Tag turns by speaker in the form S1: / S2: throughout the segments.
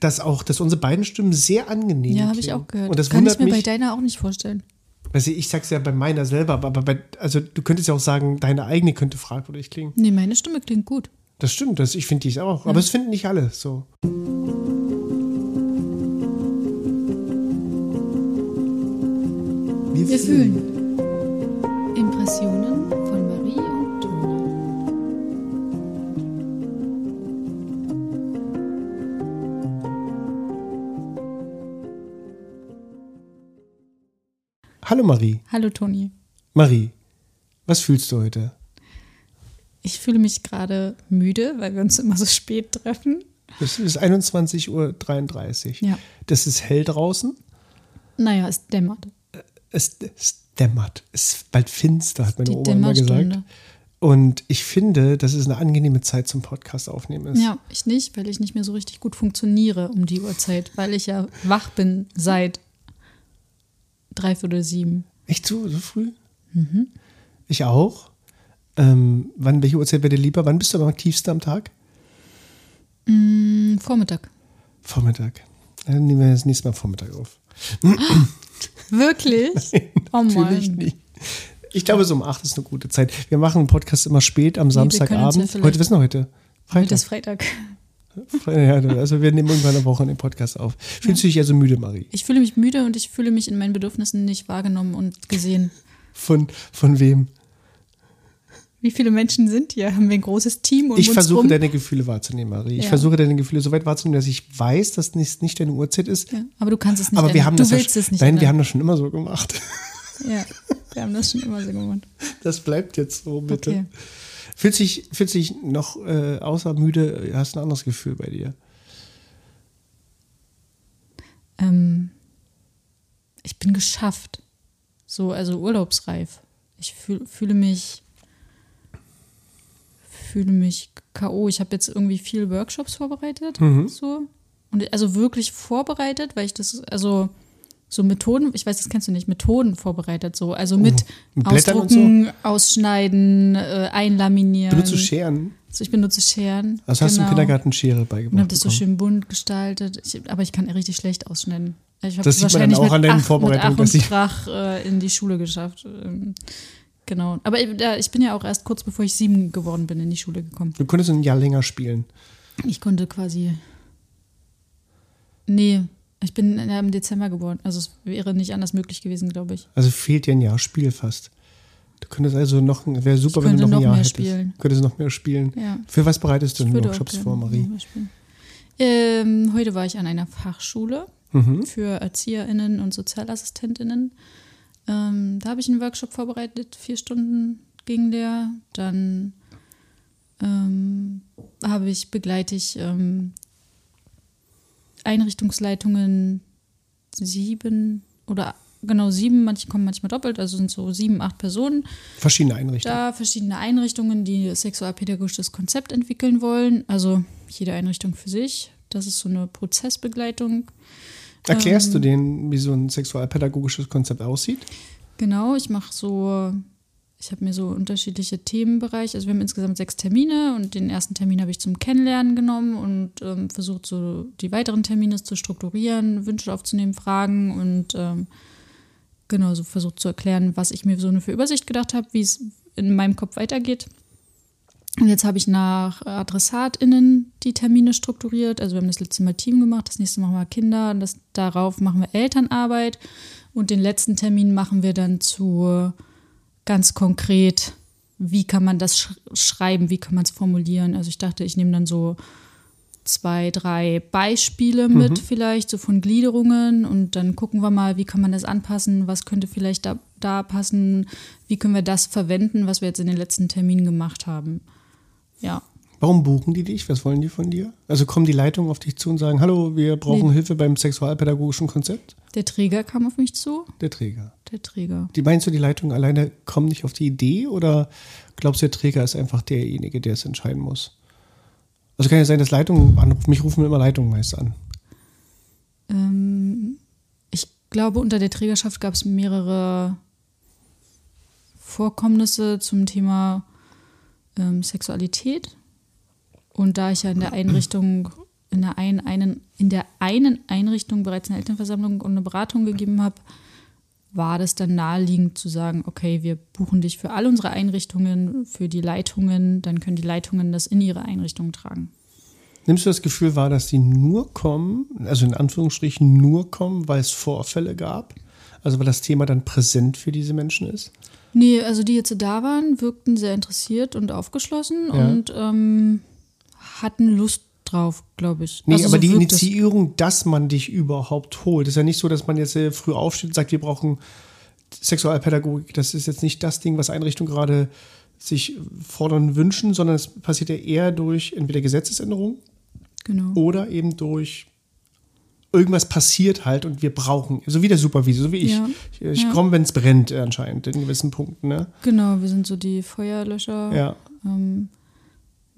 S1: dass auch, dass unsere beiden Stimmen sehr angenehm
S2: Ja, habe ich auch gehört.
S1: Und das
S2: Kann ich mir bei
S1: mich.
S2: deiner auch nicht vorstellen.
S1: Also ich sag's ja bei meiner selber, aber bei, also du könntest ja auch sagen, deine eigene könnte fragwürdig klingen.
S2: Nee, meine Stimme klingt gut.
S1: Das stimmt, das, ich finde die auch. Aber es finden nicht alle so.
S2: Wir fühlen. Impressionen
S1: Hallo Marie.
S2: Hallo Toni.
S1: Marie, was fühlst du heute?
S2: Ich fühle mich gerade müde, weil wir uns immer so spät treffen.
S1: Es ist 21.33 Uhr.
S2: Ja.
S1: Das ist hell draußen.
S2: Naja, es dämmert.
S1: Es, es dämmert. Es ist bald finster, hat meine
S2: Die
S1: Oma immer gesagt. Und ich finde, dass es eine angenehme Zeit zum Podcast aufnehmen ist.
S2: Ja, ich nicht, weil ich nicht mehr so richtig gut funktioniere um die Uhrzeit, weil ich ja wach bin seit dreiviertel sieben.
S1: Echt so, so früh?
S2: Mhm.
S1: Ich auch. Ähm, wann, welche Uhrzeit wäre dir lieber? Wann bist du am aktivsten am Tag?
S2: Hm, Vormittag.
S1: Vormittag. Dann nehmen wir das nächste Mal Vormittag auf.
S2: Wirklich? oh
S1: Natürlich
S2: Mann.
S1: nicht. Ich glaube, so um 8 ist eine gute Zeit. Wir machen einen Podcast immer spät am
S2: ja
S1: Samstagabend.
S2: vielleicht-
S1: heute, was ist denn heute?
S2: Heute ist Freitag.
S1: Ja, also wir nehmen irgendwann eine Woche den Podcast auf. Fühlst du dich also müde, Marie?
S2: Ich fühle mich müde und ich fühle mich in meinen Bedürfnissen nicht wahrgenommen und gesehen.
S1: Von, von wem?
S2: Wie viele Menschen sind hier? Haben wir ein großes Team um
S1: Ich versuche
S2: rum?
S1: deine Gefühle wahrzunehmen, Marie. Ich
S2: Ja.
S1: versuche deine Gefühle so weit wahrzunehmen, dass ich weiß, dass es nicht deine Uhrzeit ist.
S2: ja, aber du kannst es nicht
S1: Aber wir haben
S2: du
S1: das ja
S2: willst
S1: schon-
S2: es nicht
S1: Nein, wir
S2: ändern.
S1: haben das schon immer so gemacht.
S2: Ja, wir haben das schon immer so gemacht.
S1: Das bleibt jetzt so, bitte.
S2: Okay.
S1: Fühlt sich, fühlt sich noch äh, außer müde, hast du ein anderes Gefühl bei dir?
S2: Ähm, ich bin geschafft. So, also urlaubsreif. Ich fühl, fühle mich fühle mich K.O. Ich habe jetzt irgendwie viele Workshops vorbereitet. So. Und also wirklich vorbereitet, weil ich das, also so Methoden, ich weiß, das kennst du nicht, Methoden vorbereitet, so. Also mit
S1: Blättern und so?
S2: Ausdrucken, Ausschneiden, äh, einlaminieren.
S1: Benutzt du Scheren?
S2: Also ich benutze Scheren.
S1: Also hast du im
S2: genau.
S1: Kindergarten Schere beigebracht
S2: habe das so schön bunt gestaltet. Ich, aber ich kann richtig schlecht ausschneiden. Ich habe
S1: Das sieht man dann auch an deinen Vorbereitungen,
S2: Mit Ach
S1: ich-
S2: und Krach äh, in die Schule geschafft. Ähm, genau. Aber ich, ja, ich bin ja auch erst kurz bevor ich sieben geworden bin in die Schule gekommen.
S1: Du könntest ein Jahr länger spielen.
S2: Ich konnte quasi. Nee, ich bin im Dezember geboren. Also es wäre nicht anders möglich gewesen, glaube ich.
S1: Also fehlt dir ein Jahr Spiel fast. Du könntest also noch, wäre super, wenn du
S2: könnte
S1: noch ein
S2: noch
S1: Jahr
S2: mehr
S1: hättest.
S2: spielen.
S1: Könntest noch mehr spielen.
S2: Ja.
S1: Für was bereitest du denn Workshops vor, Marie?
S2: noch. Ähm, heute war ich an einer Fachschule
S1: Mhm.
S2: für ErzieherInnen und SozialassistentInnen. Ähm, da habe ich einen Workshop vorbereitet, vier Stunden ging der. Dann ähm, habe ich, begleite ich ähm, Einrichtungsleitungen sieben oder genau sieben, manche kommen manchmal doppelt, also sind so sieben, acht Personen
S1: Verschiedene Einrichtungen.
S2: da verschiedene Einrichtungen, die sexualpädagogisches Konzept entwickeln wollen. Also jede Einrichtung für sich. Das ist so eine Prozessbegleitung.
S1: Erklärst
S2: ähm,
S1: du denen, wie so ein sexualpädagogisches Konzept aussieht?
S2: Genau, ich mache so, ich habe mir so unterschiedliche Themenbereiche. Also wir haben insgesamt sechs Termine und den ersten Termin habe ich zum Kennenlernen genommen und ähm, versucht so die weiteren Termine zu strukturieren, Wünsche aufzunehmen, Fragen und ähm, genau so versucht zu erklären, was ich mir so eine für Übersicht gedacht habe, wie es in meinem Kopf weitergeht. Und jetzt habe ich nach AdressatInnen die Termine strukturiert. Also wir haben das letzte Mal Team gemacht, das nächste machen wir Kinder, und das, darauf machen wir Elternarbeit. Und den letzten Termin machen wir dann zu ganz konkret, wie kann man das sch schreiben, wie kann man es formulieren. Also ich dachte, ich nehme dann so zwei, drei Beispiele mit vielleicht, so von Gliederungen und dann gucken wir mal, wie kann man das anpassen, was könnte vielleicht da, da passen, wie können wir das verwenden, was wir jetzt in den letzten Terminen gemacht haben. Ja.
S1: Warum buchen die dich? Was wollen die von dir? Also kommen die Leitungen auf dich zu und sagen, hallo, wir brauchen
S2: Nee.
S1: Hilfe beim sexualpädagogischen Konzept?
S2: Der Träger kam auf mich zu.
S1: Der Träger.
S2: Der Träger.
S1: Die meinst du, die Leitungen alleine kommen nicht auf die Idee oder glaubst du, der Träger ist einfach derjenige, der es entscheiden muss? Also kann ja sein, dass Leitungen anrufen. Mich rufen immer Leitungen meist an.
S2: Ähm, ich glaube, unter der Trägerschaft gab es mehrere Vorkommnisse zum Thema ähm, Sexualität. Und da ich ja in der Einrichtung in der einen, einen, in der einen Einrichtung bereits eine Elternversammlung und eine Beratung gegeben habe, war das dann naheliegend zu sagen, okay, wir buchen dich für all unsere Einrichtungen, für die Leitungen, dann können die Leitungen das in ihre Einrichtungen tragen.
S1: Nimmst du das Gefühl wahr, dass die nur kommen, also in Anführungsstrichen nur kommen, weil es Vorfälle gab? Also weil das Thema dann präsent für diese Menschen ist?
S2: Nee, also die jetzt da waren, wirkten sehr interessiert und aufgeschlossen
S1: Ja.
S2: und ähm, hatten Lust drauf, glaube ich.
S1: Nee,
S2: Also
S1: aber
S2: so
S1: die. Initiierung, dass man dich überhaupt holt, ist ja nicht so, dass man jetzt äh, früh aufsteht und sagt, wir brauchen Sexualpädagogik. Das ist jetzt nicht das Ding, was Einrichtungen gerade sich fordern wünschen, sondern es passiert ja eher durch entweder Gesetzesänderungen
S2: Genau.
S1: oder eben durch irgendwas passiert halt und wir brauchen, so wie der Supervisor, so wie ich.
S2: Ja.
S1: Ich, ich
S2: Ja.
S1: komme, wenn es brennt, anscheinend, in gewissen Punkten. Ne?
S2: Genau, wir sind so die Feuerlöscher.
S1: Ja.
S2: Ähm,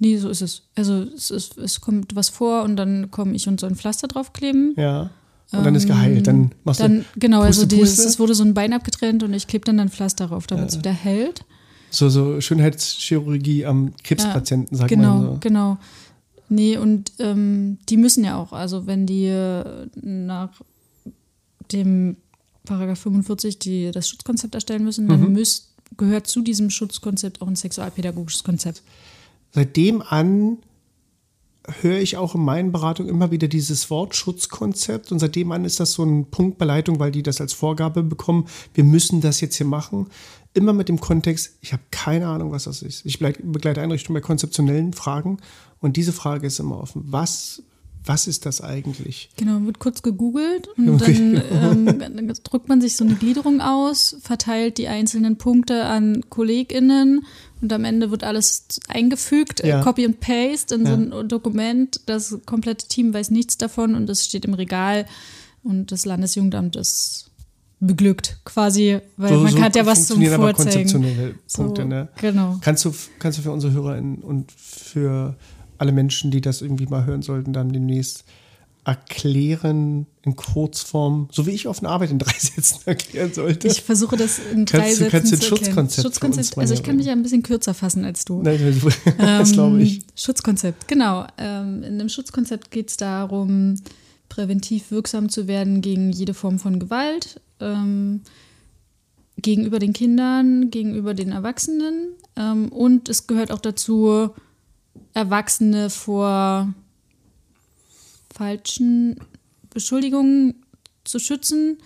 S2: nee, so ist es. Also es, ist, es kommt was vor und dann komme ich und so ein Pflaster draufkleben.
S1: Ja. Und dann ist geheilt. Dann machst
S2: Dann, genau, also
S1: Puste,
S2: die,
S1: Puste?
S2: es wurde so ein Bein abgetrennt und ich klebe dann ein Pflaster drauf, damit es wieder hält.
S1: du so, so Schönheitschirurgie am Krebspatienten, sagt
S2: genau,
S1: man so.
S2: genau. Nee, und ähm, die müssen ja auch, also wenn die äh, nach dem Paragraph 45 die, das Schutzkonzept erstellen müssen, dann
S1: Mhm.
S2: müsst, gehört zu diesem Schutzkonzept auch ein sexualpädagogisches Konzept.
S1: Seitdem an höre ich auch in meinen Beratungen immer wieder dieses Wort Schutzkonzept und seitdem an ist das so ein Punkt bei Leitung, weil die das als Vorgabe bekommen, wir müssen das jetzt hier machen. Immer mit dem Kontext, ich habe keine Ahnung, was das ist. Ich begleite Einrichtungen bei konzeptionellen Fragen und diese Frage ist immer offen. Was, was ist das eigentlich?
S2: Genau, wird kurz gegoogelt und dann ähm, drückt man sich so eine Gliederung aus, verteilt die einzelnen Punkte an KollegInnen und am Ende wird alles eingefügt, äh,
S1: Ja.
S2: Copy and Paste in so
S1: Ja.
S2: ein Dokument. Das komplette Team weiß nichts davon und es steht im Regal und das Landesjugendamt ist beglückt quasi, weil man hat ja was zum
S1: funktionieren aber
S2: Vorzeigen.
S1: konzeptionelle
S2: So,
S1: Punkte, ne?
S2: Genau.
S1: Kannst du, kannst du für unsere HörerInnen und für alle Menschen, die das irgendwie mal hören sollten, dann demnächst erklären in Kurzform, so wie ich auf eine Arbeit in drei Sätzen erklären sollte?
S2: Ich versuche das in drei
S1: Kannst du-
S2: Sätzen
S1: kannst du
S2: zu erklären.
S1: Schutzkonzept
S2: Schutzkonzept, also ich kann mich ja ein bisschen kürzer fassen als du.
S1: Nein, das glaube ich.
S2: Ähm, Schutzkonzept, genau. Ähm, in dem Schutzkonzept geht es darum, präventiv wirksam zu werden gegen jede Form von Gewalt, ähm, gegenüber den Kindern, gegenüber den Erwachsenen. Ähm, und es gehört auch dazu, Erwachsene vor falschen Beschuldigungen zu schützen.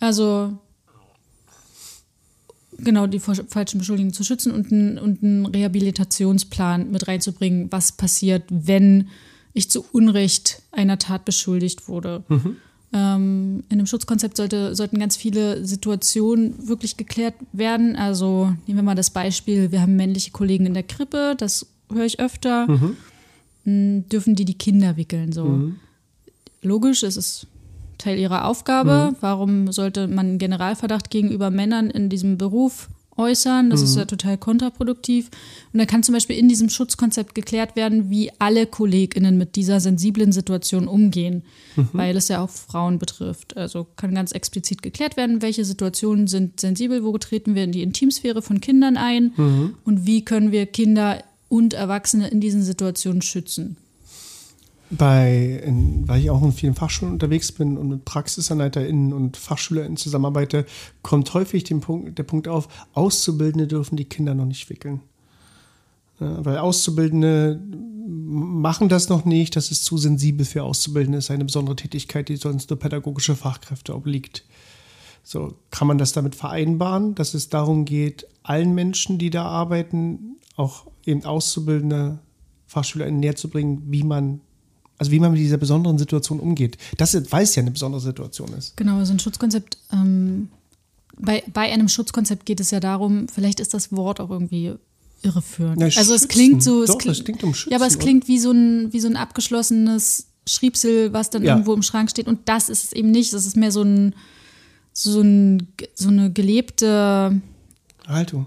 S2: Also genau die falschen Beschuldigungen zu schützen und einen, und einen Rehabilitationsplan mit reinzubringen, was passiert, wenn ich zu Unrecht einer Tat beschuldigt wurde. Ähm, in dem Schutzkonzept sollte, sollten ganz viele Situationen wirklich geklärt werden. Also nehmen wir mal das Beispiel, wir haben männliche Kollegen in der Krippe, das höre ich öfter. M, Dürfen die die Kinder wickeln? So. Logisch, es ist Teil ihrer Aufgabe. Warum sollte man einen Generalverdacht gegenüber Männern in diesem Beruf äußern? Das ist ja total kontraproduktiv. Und da kann zum Beispiel in diesem Schutzkonzept geklärt werden, wie alle KollegInnen mit dieser sensiblen Situation umgehen, weil es ja auch Frauen betrifft. Also kann ganz explizit geklärt werden, welche Situationen sind sensibel, wo treten wir in die Intimsphäre von Kindern ein und wie können wir Kinder und Erwachsene in diesen Situationen schützen.
S1: Bei, in, weil ich auch in vielen Fachschulen unterwegs bin und mit PraxisanleiterInnen und FachschülerInnen zusammenarbeite, kommt häufig den Punkt, der Punkt auf, Auszubildende dürfen die Kinder noch nicht wickeln. Ja, weil Auszubildende machen das noch nicht, das ist zu sensibel für Auszubildende, ist eine besondere Tätigkeit, die sonst nur pädagogische Fachkräfte obliegt. So, kann man das damit vereinbaren, dass es darum geht, allen Menschen, die da arbeiten, auch eben Auszubildende, FachschülerInnen näher zu bringen, wie man, also wie man mit dieser besonderen Situation umgeht. Das ist, weil es ja eine besondere Situation ist.
S2: Genau, so ein Schutzkonzept. Ähm, bei, bei einem Schutzkonzept geht es ja darum, vielleicht ist das Wort auch irgendwie irreführend.
S1: Ja,
S2: also es
S1: schützen.
S2: klingt so, es
S1: Doch,
S2: klingt,
S1: es klingt um Schützen,
S2: ja, aber es
S1: oder?
S2: klingt wie so ein, wie so ein abgeschlossenes Schriebsel, was dann
S1: Ja.
S2: irgendwo im Schrank steht. Und das ist es eben nicht. Das ist mehr so ein, so ein, so eine gelebte,
S1: Haltung.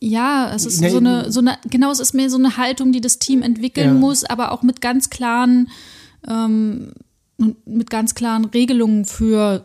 S2: Ja, es ist
S1: Nee,
S2: so eine, so eine, genau, es ist mehr so eine Haltung, die das Team entwickeln
S1: Ja.
S2: muss, aber auch mit ganz klaren, ähm, mit ganz klaren Regelungen für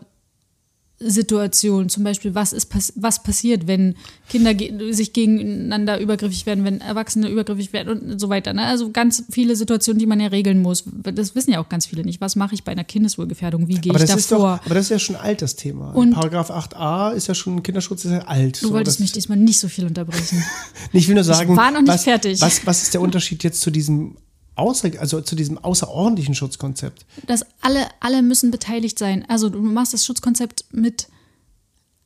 S2: Situationen, zum Beispiel, was, ist, was passiert, wenn Kinder ge sich gegeneinander übergriffig werden, wenn Erwachsene übergriffig werden und so weiter. Ne? Also ganz viele Situationen, die man ja regeln muss. Das wissen ja auch ganz viele nicht. Was mache ich bei einer Kindeswohlgefährdung? Wie gehe ich davor?
S1: Doch, aber das ist ja schon alt, das Thema. Und Paragraph 8a ist ja schon, Kinderschutz ist ja alt.
S2: Du so, wolltest mich diesmal nicht so viel unterbrechen.
S1: ich will nur sagen,
S2: ich war noch nicht
S1: was,
S2: fertig.
S1: Was, was ist der Unterschied jetzt zu diesem außer, also zu diesem außerordentlichen Schutzkonzept.
S2: Dass alle, alle müssen beteiligt sein. Also du machst das Schutzkonzept mit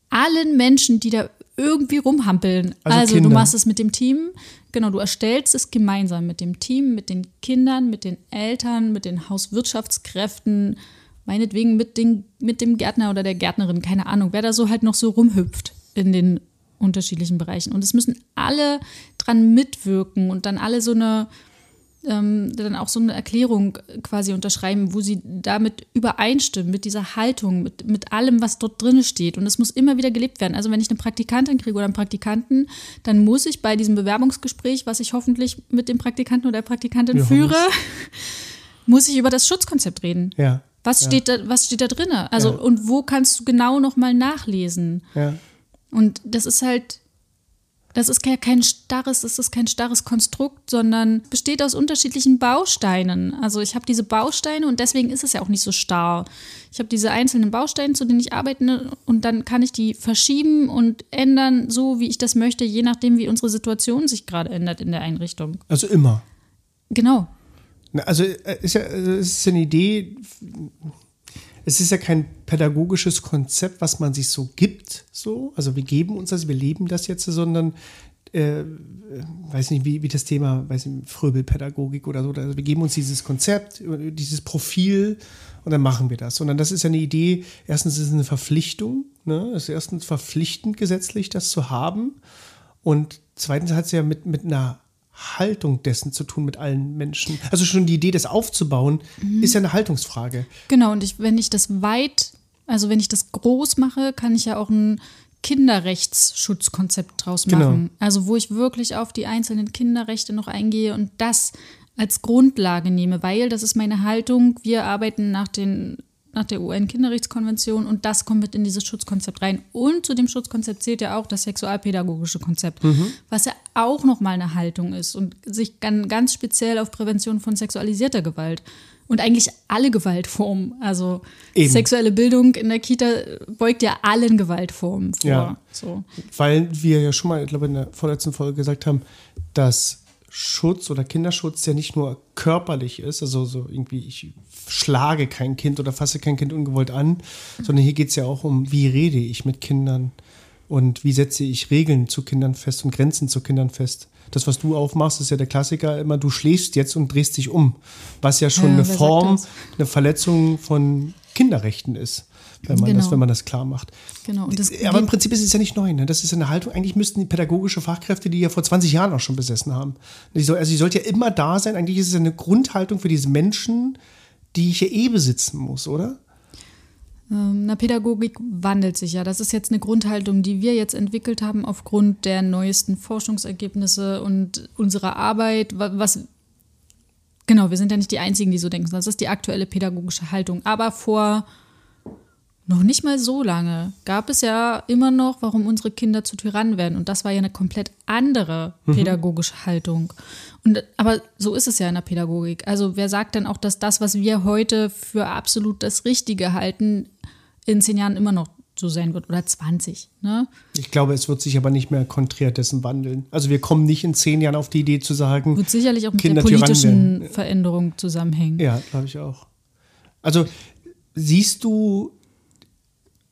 S2: allen Menschen, die da irgendwie rumhampeln. Also, also du machst es mit dem Team, genau, du erstellst es gemeinsam mit dem Team, mit den Kindern, mit den Eltern, mit den Hauswirtschaftskräften, meinetwegen mit, den, mit dem Gärtner oder der Gärtnerin, keine Ahnung, wer da so halt noch so rumhüpft in den unterschiedlichen Bereichen. Und es müssen alle dran mitwirken und dann alle so eine ähm, dann auch so eine Erklärung quasi unterschreiben, wo sie damit übereinstimmen, mit dieser Haltung, mit, mit allem, was dort drin steht. Und es muss immer wieder gelebt werden. Also wenn ich eine Praktikantin kriege oder einen Praktikanten, dann muss ich bei diesem Bewerbungsgespräch, was ich hoffentlich mit dem Praktikanten oder der Praktikantin ja, führe, muss ich über das Schutzkonzept reden.
S1: Ja.
S2: Was,
S1: ja.
S2: Steht da, was steht da drin? Also, ja. und wo kannst du genau nochmal nachlesen?
S1: Ja.
S2: Und das ist halt, das ist kein starres, das ist kein starres Konstrukt, sondern besteht aus unterschiedlichen Bausteinen. Also ich habe diese Bausteine und deswegen ist es ja auch nicht so starr. Ich habe diese einzelnen Bausteine, zu denen ich arbeite und dann kann ich die verschieben und ändern, so wie ich das möchte, je nachdem, wie unsere Situation sich gerade ändert in der Einrichtung.
S1: Also immer.
S2: Genau.
S1: Also äh, ist ja, also ist eine Idee, es ist ja kein pädagogisches Konzept, was man sich so gibt, so. Also wir geben uns das, wir leben das jetzt, sondern äh, weiß nicht, wie, wie das Thema, weiß nicht, Fröbelpädagogik oder so. Also wir geben uns dieses Konzept, dieses Profil und dann machen wir das. Sondern das ist ja eine Idee, erstens ist es eine Verpflichtung, ne? Es ist erstens verpflichtend gesetzlich, das zu haben. Und zweitens hat es ja mit, mit einer Haltung dessen zu tun mit allen Menschen. Also schon die Idee, das aufzubauen, mhm. ist ja eine Haltungsfrage.
S2: Genau, und ich, wenn ich das weit, also wenn ich das groß mache, kann ich ja auch ein Kinderrechtsschutzkonzept draus genau. machen. Genau. Also wo ich wirklich auf die einzelnen Kinderrechte noch eingehe und das als Grundlage nehme, weil das ist meine Haltung. Wir arbeiten nach den nach der UN-Kinderrechtskonvention und das kommt mit in dieses Schutzkonzept rein. Und zu dem Schutzkonzept zählt ja auch das sexualpädagogische Konzept, mhm. was ja auch nochmal eine Haltung ist und sich ganz speziell auf Prävention von sexualisierter Gewalt und eigentlich alle Gewaltformen. Also Eben. sexuelle Bildung in der Kita beugt ja allen Gewaltformen vor. Ja. So.
S1: Weil wir ja schon mal, ich glaube, in der vorletzten Folge gesagt haben, dass Schutz oder Kinderschutz ja nicht nur körperlich ist, also so irgendwie, ich schlage kein Kind oder fasse kein Kind ungewollt an, sondern hier geht es ja auch um, wie rede ich mit Kindern und wie setze ich Regeln zu Kindern fest und Grenzen zu Kindern fest. Das, was du aufmachst, ist ja der Klassiker immer, du schläfst jetzt und drehst dich um, was ja schon ja, eine Form, eine Verletzung von Kinderrechten ist wenn man, genau. das, wenn man das klar macht.
S2: Genau.
S1: Aber im Prinzip ist es ja nicht neu. Ne? Das ist eine Haltung, eigentlich müssten die pädagogische Fachkräfte, die ja vor 20 Jahren auch schon besessen haben. also sie sollte ja immer da sein. Eigentlich ist es eine Grundhaltung für diese Menschen, die ich ja eh besitzen muss, oder?
S2: Ähm, na, Pädagogik wandelt sich ja. Das ist jetzt eine Grundhaltung, die wir jetzt entwickelt haben aufgrund der neuesten Forschungsergebnisse und unserer Arbeit. Was, genau, wir sind ja nicht die Einzigen, die so denken. Das ist die aktuelle pädagogische Haltung. Aber vor noch nicht mal so lange gab es ja immer noch, warum unsere Kinder zu Tyrannen werden. Und das war ja eine komplett andere mhm. pädagogische mhm. Haltung. Und, aber so ist es ja in der Pädagogik. Also wer sagt denn auch, dass das, was wir heute für absolut das Richtige halten, in zehn Jahren immer noch so sein wird oder 20. Ne?
S1: Ich glaube, es wird sich aber nicht mehr konträr dessen wandeln. Also wir kommen nicht in zehn Jahren auf die Idee zu sagen,
S2: wird sicherlich auch mit Kinder der politischen Veränderung zusammenhängen.
S1: Ja, glaube ich auch. Also siehst du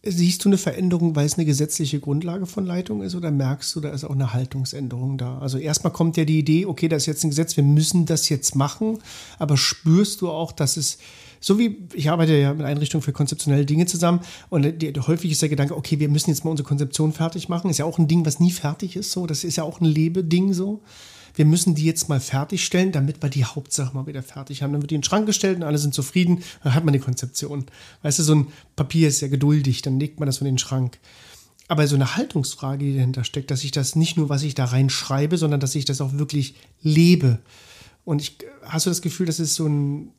S1: Siehst du eine Veränderung, weil es eine gesetzliche Grundlage von Leitung ist oder merkst du, da ist auch eine Haltungsänderung da? Also erstmal kommt ja die Idee, okay, das ist jetzt ein Gesetz, wir müssen das jetzt machen, aber spürst du auch, dass es so wie ich arbeite ja mit Einrichtungen für konzeptionelle Dinge zusammen und die, häufig ist der Gedanke, okay, wir müssen jetzt mal unsere Konzeption fertig machen. Ist ja auch ein Ding, was nie fertig ist. So, das ist ja auch ein Lebeding so wir müssen die jetzt mal fertigstellen, damit wir die Hauptsache mal wieder fertig haben. Dann wird die in den Schrank gestellt und alle sind zufrieden, dann hat man die Konzeption. Weißt du, so ein Papier ist ja geduldig, dann legt man das in den Schrank. Aber so eine Haltungsfrage, die dahinter steckt, dass ich das nicht nur, was ich da reinschreibe, sondern dass ich das auch wirklich lebe. Und ich, hast du das Gefühl, dass es so ein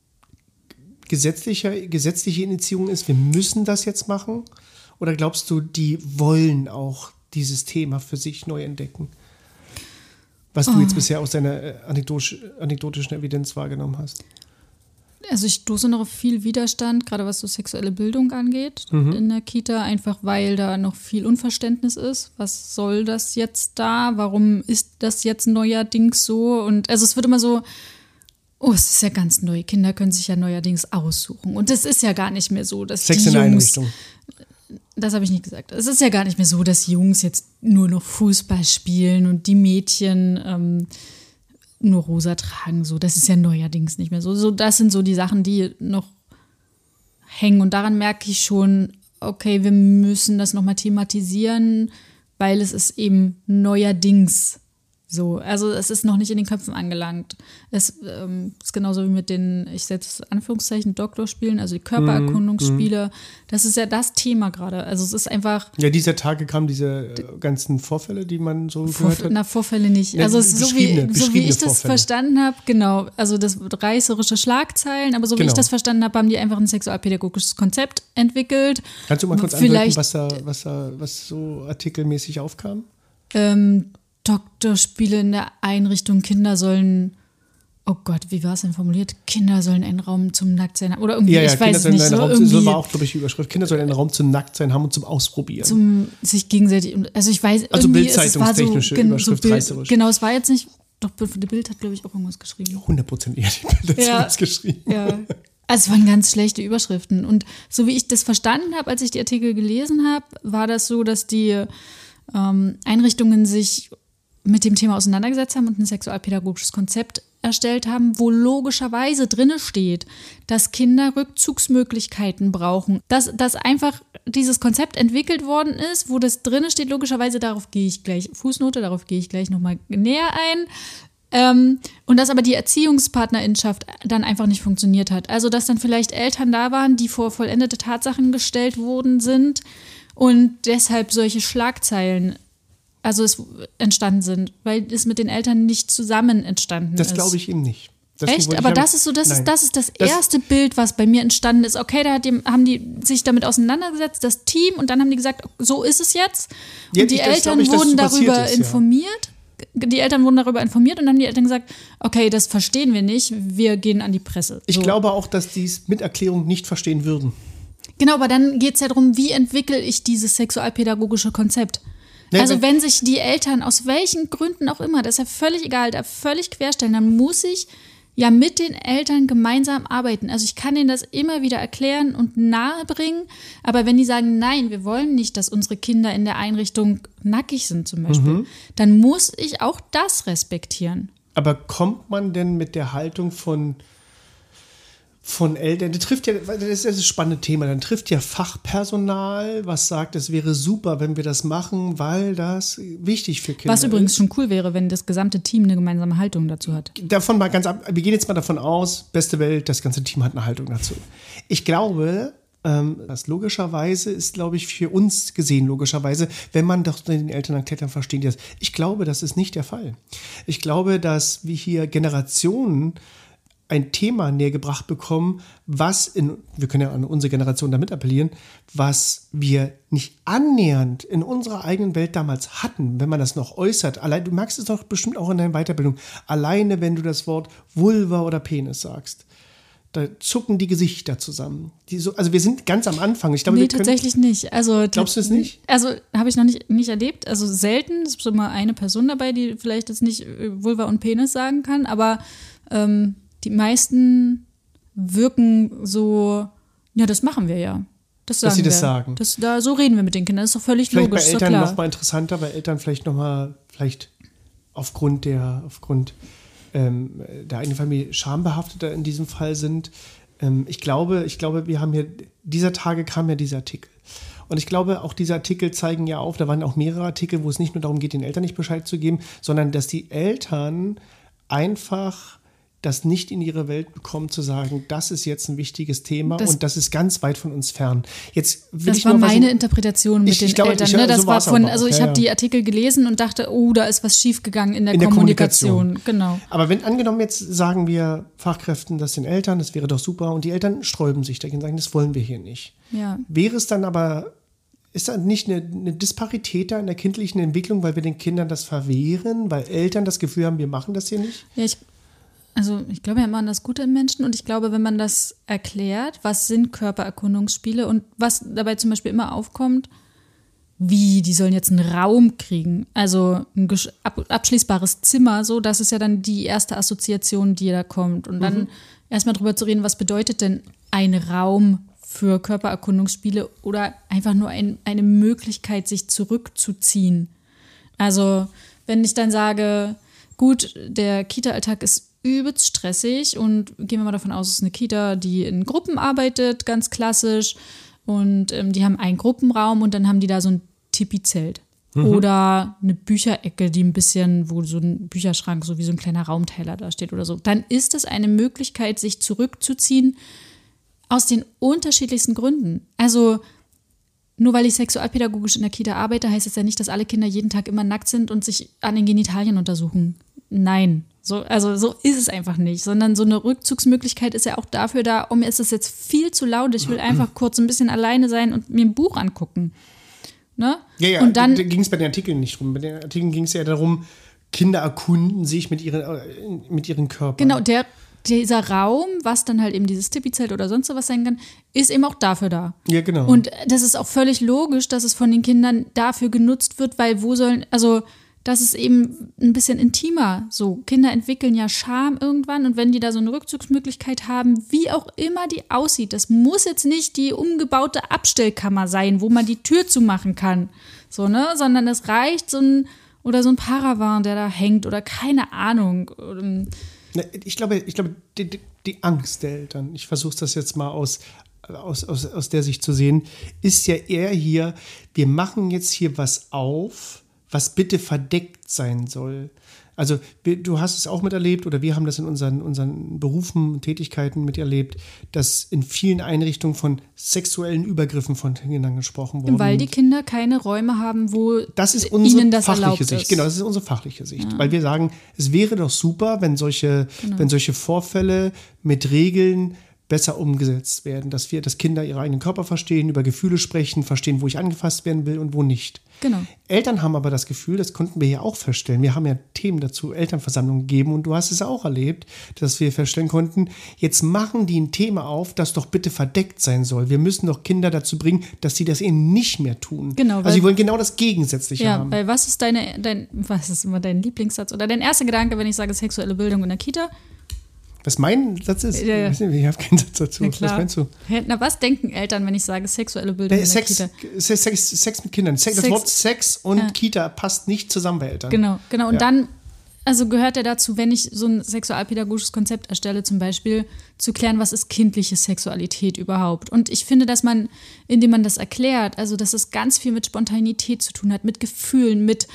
S1: gesetzlicher, gesetzliche Initiierung ist, wir müssen das jetzt machen? Oder glaubst du, die wollen auch dieses Thema für sich neu entdecken? Was du
S2: Oh.
S1: jetzt bisher aus deiner äh, anekdotisch, anekdotischen Evidenz wahrgenommen hast.
S2: Also ich stoße noch auf viel Widerstand, gerade was so sexuelle Bildung angeht
S1: Mhm.
S2: in der Kita, einfach weil da noch viel Unverständnis ist. Was soll das jetzt da? Warum ist das jetzt neuerdings so? Und also es wird immer so, oh, es ist ja ganz neu. Kinder können sich ja neuerdings aussuchen. Und es ist ja gar nicht mehr so, dass
S1: Sex
S2: die
S1: in der
S2: Jungs
S1: Einrichtung.
S2: Das habe ich nicht gesagt. Es ist ja gar nicht mehr so, dass Jungs jetzt nur noch Fußball spielen und die Mädchen ähm, nur rosa tragen. So, das ist ja neuerdings nicht mehr so. So, das sind so die Sachen, die noch hängen. Und daran merke ich schon, okay, wir müssen das nochmal thematisieren, weil es ist eben neuerdings so. Also es ist noch nicht in den Köpfen angelangt. Es ähm, ist genauso wie mit den, ich setze Anführungszeichen, Doktorspielen, also die Körpererkundungsspiele. Das ist ja das Thema gerade. Also es ist einfach,
S1: Ja, dieser Tage kamen diese äh, ganzen Vorfälle, die man so
S2: Vor,
S1: gehört hat.
S2: na, Vorfälle nicht.
S1: Ja,
S2: Also es ist so wie, so wie ich das
S1: Vorfälle.
S2: verstanden habe, genau, also das reißerische Schlagzeilen, aber so wie
S1: Genau.
S2: ich das verstanden habe, haben die einfach ein sexualpädagogisches Konzept entwickelt.
S1: Kannst du mal kurz andeuten,
S2: Vielleicht
S1: was da, was da, was so artikelmäßig aufkam?
S2: ähm, Doktorspiele in der Einrichtung, Kinder sollen, oh Gott, wie war es denn formuliert? Kinder sollen einen Raum zum Nacktsein haben. Oder irgendwie,
S1: Ja, ja,
S2: ich
S1: Kinder
S2: weiß es
S1: sollen
S2: nicht,
S1: einen
S2: so
S1: Raum,
S2: irgendwie
S1: so war auch, glaube ich, die Überschrift. Kinder sollen einen Raum zum Nacktsein haben und zum Ausprobieren.
S2: zum sich gegenseitig, also ich weiß,
S1: Also
S2: so,
S1: bildzeitungstechnische
S2: gen-
S1: Überschrift,
S2: Bild,
S1: reißerisch.
S2: Genau, es war jetzt nicht, doch, der Bild hat, glaube ich, auch irgendwas geschrieben.
S1: Hundertprozentig hat die Bilder
S2: Ja.
S1: ja. geschrieben.
S2: Ja. Also es waren ganz schlechte Überschriften. Und so wie ich das verstanden habe, als ich die Artikel gelesen habe, war das so, dass die ähm, Einrichtungen sich mit dem Thema auseinandergesetzt haben und ein sexualpädagogisches Konzept erstellt haben, wo logischerweise drinne steht, dass Kinder Rückzugsmöglichkeiten brauchen. Dass, dass einfach dieses Konzept entwickelt worden ist, wo das drinne steht, logischerweise, darauf gehe ich gleich, Fußnote, darauf gehe ich gleich nochmal näher ein. Ähm, und dass aber die Erziehungspartnerinschaft dann einfach nicht funktioniert hat. Also, dass dann vielleicht Eltern da waren, die vor vollendete Tatsachen gestellt worden sind und deshalb solche Schlagzeilen also es entstanden sind, weil es mit den Eltern nicht zusammen entstanden
S1: Das
S2: ist.
S1: glaube ich eben nicht. Deswegen
S2: Echt? Aber
S1: ich
S2: das ist so, das
S1: Nein.
S2: ist, das ist das
S1: Das-
S2: erste Bild, was bei mir entstanden ist. Okay, da die, haben die sich damit auseinandergesetzt, das Team, und dann haben die gesagt, so ist es jetzt. Und
S1: Ja,
S2: die
S1: ich- das
S2: Eltern
S1: glaube ich,
S2: wurden darüber
S1: ist, ja.
S2: informiert. Die Eltern wurden darüber informiert und dann haben die Eltern gesagt, okay, das verstehen wir nicht, wir gehen an die Presse.
S1: Ich
S2: so.
S1: glaube auch, dass die es mit Erklärung nicht verstehen würden.
S2: Genau, aber dann geht es ja darum, wie entwickle ich dieses sexualpädagogische Konzept?
S1: Nee,
S2: also
S1: wenn-
S2: sich die Eltern aus welchen Gründen auch immer, das ist ja völlig egal, da völlig querstellen, dann muss ich ja mit den Eltern gemeinsam arbeiten. Also ich kann ihnen das immer wieder erklären und nahebringen, aber wenn die sagen, nein, wir wollen nicht, dass unsere Kinder in der Einrichtung nackig sind zum Beispiel,
S1: Mhm.
S2: dann muss ich auch das respektieren.
S1: Aber kommt man denn mit der Haltung von, von Eltern, das trifft ja, das ist das spannende Thema, dann trifft ja Fachpersonal, was sagt, es wäre super, wenn wir das machen, weil das wichtig für Kinder
S2: Was übrigens
S1: ist.
S2: schon cool wäre, wenn das gesamte Team eine gemeinsame Haltung dazu hat.
S1: davon mal ganz ab, wir gehen jetzt mal davon aus, beste Welt, das ganze Team hat eine Haltung dazu. Ich glaube, ähm, das logischerweise ist, glaube ich, für uns gesehen, logischerweise, wenn man doch den Eltern erklärt, dann verstehen die das. Ich glaube, das ist nicht der Fall. Ich glaube, dass wir hier Generationen ein Thema näher gebracht bekommen, was in, wir können ja an unsere Generation damit appellieren, was wir nicht annähernd in unserer eigenen Welt damals hatten, wenn man das noch äußert. Allein, du merkst es doch bestimmt auch in deiner Weiterbildung. Alleine, wenn du das Wort Vulva oder Penis sagst, da zucken die Gesichter zusammen. Die so, also wir sind ganz am Anfang. Ich glaube,
S2: Nee,
S1: wir können,
S2: tatsächlich nicht. Also,
S1: Glaubst du es nicht?
S2: Also habe ich noch nicht, nicht erlebt. Also selten. Es ist mal eine Person dabei, die vielleicht jetzt nicht äh, Vulva und Penis sagen kann, aber ähm, die meisten wirken so, ja, das machen wir ja. Das sagen
S1: Dass sie das
S2: wir.
S1: sagen.
S2: Das, da, so reden wir mit den Kindern. Das ist doch völlig
S1: vielleicht
S2: logisch,
S1: bei Eltern
S2: klar.
S1: noch mal interessanter, weil Eltern vielleicht noch mal vielleicht aufgrund der aufgrund ähm, der eigenen Familie schambehafteter in diesem Fall sind. Ähm, ich glaube, ich glaube, wir haben hier dieser Tage kam ja dieser Artikel. Und ich glaube, auch diese Artikel zeigen ja auf, da waren auch mehrere Artikel, wo es nicht nur darum geht, den Eltern nicht Bescheid zu geben, sondern dass die Eltern einfach das nicht in ihre Welt bekommen, zu sagen, das ist jetzt ein wichtiges Thema
S2: Das-
S1: und das ist ganz weit von uns fern. Jetzt will
S2: Das
S1: ich
S2: war
S1: was-
S2: meine Interpretation mit
S1: Ich-
S2: den
S1: ich glaube,
S2: Eltern.
S1: ich-
S2: ne?
S1: so
S2: Das war
S1: war's
S2: von,
S1: auch,
S2: also ich
S1: ja,
S2: habe
S1: ja.
S2: die Artikel gelesen und dachte, oh, da ist was schiefgegangen in der,
S1: In der
S2: Kommunikation. Genau.
S1: Aber wenn angenommen jetzt sagen wir Fachkräften, das den Eltern, das wäre doch super und die Eltern sträuben sich dagegen, sagen, das wollen wir hier nicht.
S2: Ja.
S1: Wäre es dann aber ist da nicht eine, eine Disparität da in der kindlichen Entwicklung, weil wir den Kindern das verwehren, weil Eltern das Gefühl haben, wir machen das hier nicht?
S2: Ja, ich, also ich glaube ja immer an das Gute im Menschen und ich glaube, wenn man das erklärt, was sind Körpererkundungsspiele und was dabei zum Beispiel immer aufkommt, wie, die sollen jetzt einen Raum kriegen, also ein ab, abschließbares Zimmer, so, das ist ja dann die erste Assoziation, die da kommt. Und dann mhm. erstmal drüber zu reden, was bedeutet denn ein Raum für Körpererkundungsspiele oder einfach nur ein, eine Möglichkeit, sich zurückzuziehen. Also, wenn ich dann sage, gut, der Kita-Alltag ist übelst stressig und gehen wir mal davon aus, es ist eine Kita, die in Gruppen arbeitet, ganz klassisch. Und ähm, die haben einen Gruppenraum und dann haben die da so ein Tipi-Zelt. Mhm. Oder eine Bücherecke, die ein bisschen, wo so ein Bücherschrank, so wie so ein kleiner Raumteiler da steht oder so. Dann ist das eine Möglichkeit, sich zurückzuziehen aus den unterschiedlichsten Gründen. Also nur weil ich sexualpädagogisch in der Kita arbeite, heißt es ja nicht, dass alle Kinder jeden Tag immer nackt sind und sich an den Genitalien untersuchen. Nein. So, also so ist es einfach nicht, sondern so eine Rückzugsmöglichkeit ist ja auch dafür da, oh, mir ist das jetzt viel zu laut, ich will einfach kurz ein bisschen alleine sein und mir ein Buch angucken. Ne?
S1: Ja, ja,
S2: und dann
S1: ging es bei den Artikeln nicht drum. Bei den Artikeln ging es ja darum, Kinder erkunden sich mit ihren, äh, mit ihren Körpern.
S2: Genau, der, dieser Raum, was dann halt eben dieses Tippizelt oder sonst was sein kann, ist eben auch dafür da.
S1: Ja, genau.
S2: Und das ist auch völlig logisch, dass es von den Kindern dafür genutzt wird, weil wo sollen, also das ist eben ein bisschen intimer. So, Kinder entwickeln ja Scham irgendwann und wenn die da so eine Rückzugsmöglichkeit haben, wie auch immer die aussieht, das muss jetzt nicht die umgebaute Abstellkammer sein, wo man die Tür zumachen kann. So, ne? Sondern es reicht so ein oder so ein Paravan, der da hängt oder keine Ahnung.
S1: Ich glaube, ich glaube, die, die Angst der Eltern, ich versuche das jetzt mal aus, aus, aus, aus der Sicht zu sehen, ist ja eher hier, wir machen jetzt hier was auf, was bitte verdeckt sein soll. Also du hast es auch miterlebt oder wir haben das in unseren, unseren Berufen und Tätigkeiten miterlebt, dass in vielen Einrichtungen von sexuellen Übergriffen von Kindern gesprochen wurde.
S2: Weil die Kinder keine Räume haben, wo
S1: das ist unsere
S2: ihnen das
S1: fachliche
S2: Sicht.
S1: Ist. Genau, das ist unsere fachliche Sicht. Ja. Weil wir sagen, es wäre doch super, wenn solche, genau. wenn solche Vorfälle mit Regeln besser umgesetzt werden, dass wir, dass Kinder ihre eigenen Körper verstehen, über Gefühle sprechen, verstehen, wo ich angefasst werden will und wo nicht.
S2: Genau.
S1: Eltern haben aber das Gefühl, das konnten wir ja auch feststellen. Wir haben ja Themen dazu, Elternversammlungen gegeben und du hast es auch erlebt, dass wir feststellen konnten, jetzt machen die ein Thema auf, das doch bitte verdeckt sein soll. Wir müssen doch Kinder dazu bringen, dass sie das eben nicht mehr tun.
S2: Genau.
S1: Also sie wollen genau das Gegensätzliche
S2: ja,
S1: haben.
S2: Weil was ist deine, dein, was ist immer dein Lieblingssatz oder dein erster Gedanke, wenn ich sage sexuelle Bildung in der Kita?
S1: Was mein Satz ist? Ja, ja. Ich, ich habe keinen Satz dazu.
S2: was
S1: meinst du?
S2: Na, was denken Eltern, wenn ich sage sexuelle Bildung?
S1: Nee, Sex, Sex, Sex, Sex, mit Kindern. Sex, das Wort Sex und ja. Kita passt nicht zusammen bei Eltern.
S2: Genau, genau. Und ja. dann, also gehört ja dazu, wenn ich so ein sexualpädagogisches Konzept erstelle, zum Beispiel zu klären, was ist kindliche Sexualität überhaupt. Und ich finde, dass man, indem man das erklärt, also dass es ganz viel mit Spontanität zu tun hat, mit Gefühlen, mit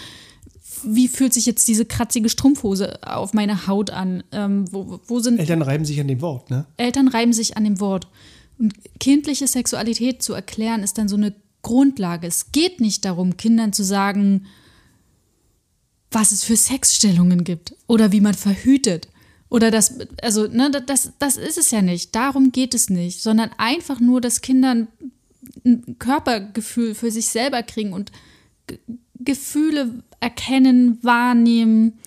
S2: wie fühlt sich jetzt diese kratzige Strumpfhose auf meine Haut an? Ähm, wo, wo sind
S1: Eltern reiben sich an dem Wort, ne?
S2: Eltern reiben sich an dem Wort. Und kindliche Sexualität zu erklären, ist dann so eine Grundlage. Es geht nicht darum, Kindern zu sagen, was es für Sexstellungen gibt oder wie man verhütet. Oder das, also, ne, das, das ist es ja nicht. Darum geht es nicht, sondern einfach nur, dass Kinder ein Körpergefühl für sich selber kriegen und Gefühle erkennen, wahrnehmen,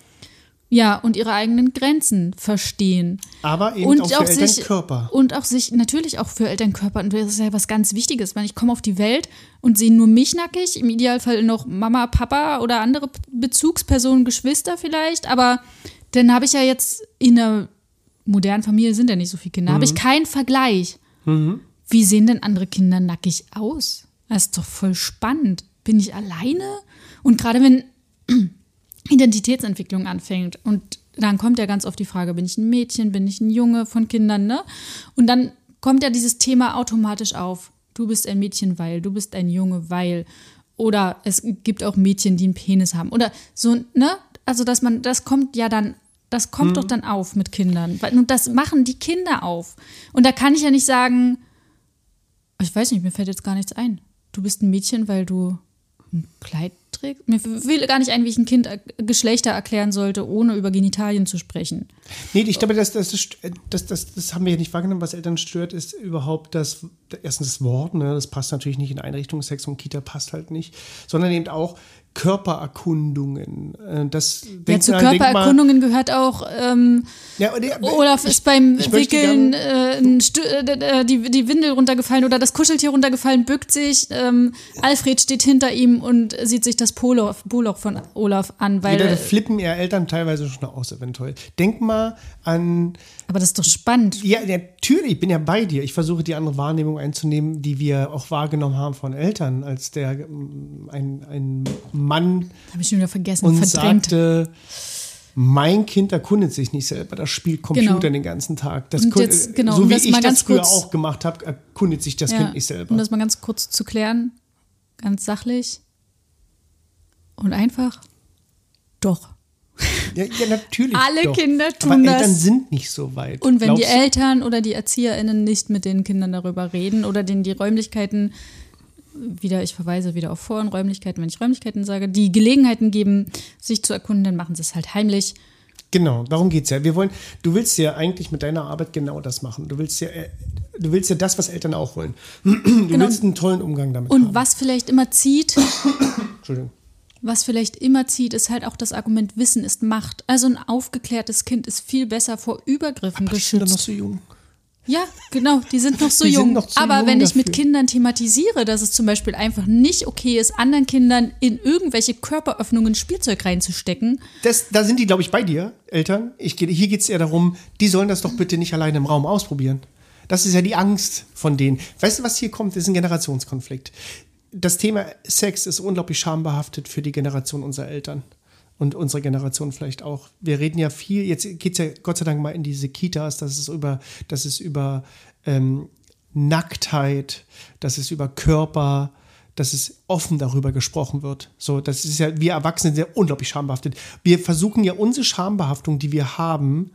S2: ja, und ihre eigenen Grenzen verstehen.
S1: Aber eben
S2: und
S1: auch für auch Elternkörper.
S2: und auch sich, natürlich auch für Elternkörper. Und das ist ja was ganz Wichtiges, weil ich komme auf die Welt und sehe nur mich nackig, im Idealfall noch Mama, Papa oder andere Bezugspersonen, Geschwister vielleicht. Aber dann habe ich ja jetzt in einer modernen Familie sind ja nicht so viele Kinder, mhm. habe ich keinen Vergleich. Mhm. Wie sehen denn andere Kinder nackig aus? Das ist doch voll spannend. Bin ich alleine? Und gerade wenn Identitätsentwicklung anfängt und dann kommt ja ganz oft die Frage, bin ich ein Mädchen, bin ich ein Junge von Kindern, ne? Und dann kommt ja dieses Thema automatisch auf. Du bist ein Mädchen, weil, du bist ein Junge, weil. Oder es gibt auch Mädchen, die einen Penis haben. Oder so, ne? Also, dass man, das kommt ja dann, das kommt mhm. doch dann auf mit Kindern. Und das machen die Kinder auf. Und da kann ich ja nicht sagen, ich weiß nicht, mir fällt jetzt gar nichts ein. Du bist ein Mädchen, weil du ein Kleid trägt. Mir will gar nicht ein, wie ich ein Kind äh, Geschlechter erklären sollte, ohne über Genitalien zu sprechen.
S1: Nee, ich glaube, das, das, das, das, das haben wir ja nicht wahrgenommen. Was Eltern stört, ist überhaupt das, erstens das Wort, ne, das passt natürlich nicht in Einrichtung, Sex und Kita passt halt nicht, sondern eben auch Körpererkundungen. Äh, Das
S2: Ja, zu
S1: mal-
S2: Körpererkundungen gehört auch, ähm,
S1: Ja, der-
S2: Olaf ist beim
S1: ich
S2: Wickeln äh, äh, die, die Windel runtergefallen oder das Kuscheltier runtergefallen, bückt sich. Ähm, Alfred steht hinter ihm und sieht sich das Poloch, Poloch von Olaf an, weil.
S1: Da flippen ja Eltern teilweise schon aus, eventuell. Denk mal an,
S2: aber das ist doch spannend.
S1: ja, natürlich, ich bin ja bei dir. Ich versuche die andere Wahrnehmung einzunehmen, die wir auch wahrgenommen haben von Eltern, als der ähm, ein, ein Mann
S2: Habe ich schon wieder vergessen,
S1: uns
S2: verdrängt.
S1: sagte, mein Kind erkundet sich nicht selber, das spielt Computer
S2: Genau.
S1: den ganzen Tag. Das
S2: Und jetzt, genau,
S1: so wie ich das früher
S2: kurz-
S1: auch gemacht habe, erkundet sich das
S2: Ja,
S1: Kind nicht selber.
S2: Um das mal ganz kurz zu klären, ganz sachlich und einfach. Doch.
S1: ja, ja, natürlich.
S2: Alle
S1: doch.
S2: Kinder tun
S1: Aber
S2: das.
S1: Eltern sind nicht so weit.
S2: Und wenn die
S1: Glaubst?
S2: Eltern oder die ErzieherInnen nicht mit den Kindern darüber reden oder denen die Räumlichkeiten, wieder, ich verweise wieder auf Vor- und Räumlichkeiten, wenn ich Räumlichkeiten sage, die Gelegenheiten geben, sich zu erkunden, dann machen sie es halt heimlich.
S1: Genau, darum geht's ja. Wir wollen, du willst ja eigentlich mit deiner Arbeit genau das machen. Du willst ja, äh, du willst ja das, was Eltern auch wollen. Du willst einen tollen Umgang damit
S2: Genau. Und
S1: haben.
S2: was vielleicht immer zieht,
S1: Entschuldigung.
S2: was vielleicht immer zieht, ist halt auch das Argument, Wissen ist Macht. Also ein aufgeklärtes Kind ist viel besser vor Übergriffen
S1: Die sind doch noch
S2: geschützt.
S1: so jung.
S2: Ja, genau, die sind noch so
S1: Die
S2: jung.
S1: noch
S2: Aber
S1: jung
S2: wenn ich mit
S1: dafür.
S2: Kindern thematisiere, dass es zum Beispiel einfach nicht okay ist, anderen Kindern in irgendwelche Körperöffnungen Spielzeug reinzustecken,
S1: Das, da sind die, glaube ich, bei dir, Eltern. Ich, hier geht es eher darum, die sollen das doch bitte nicht alleine im Raum ausprobieren. Das ist ja die Angst von denen. Weißt du, was hier kommt? Das ist ein Generationskonflikt. Das Thema Sex ist unglaublich schambehaftet für die Generation unserer Eltern. Und unsere Generation vielleicht auch. Wir reden ja viel, jetzt geht es ja Gott sei Dank mal in diese Kitas, dass es über, dass es über ähm, Nacktheit, dass es über Körper, dass es offen darüber gesprochen wird. So, das ist ja, wir Erwachsene sind ja unglaublich schambehaftet. Wir versuchen ja unsere Schambehaftung, die wir haben,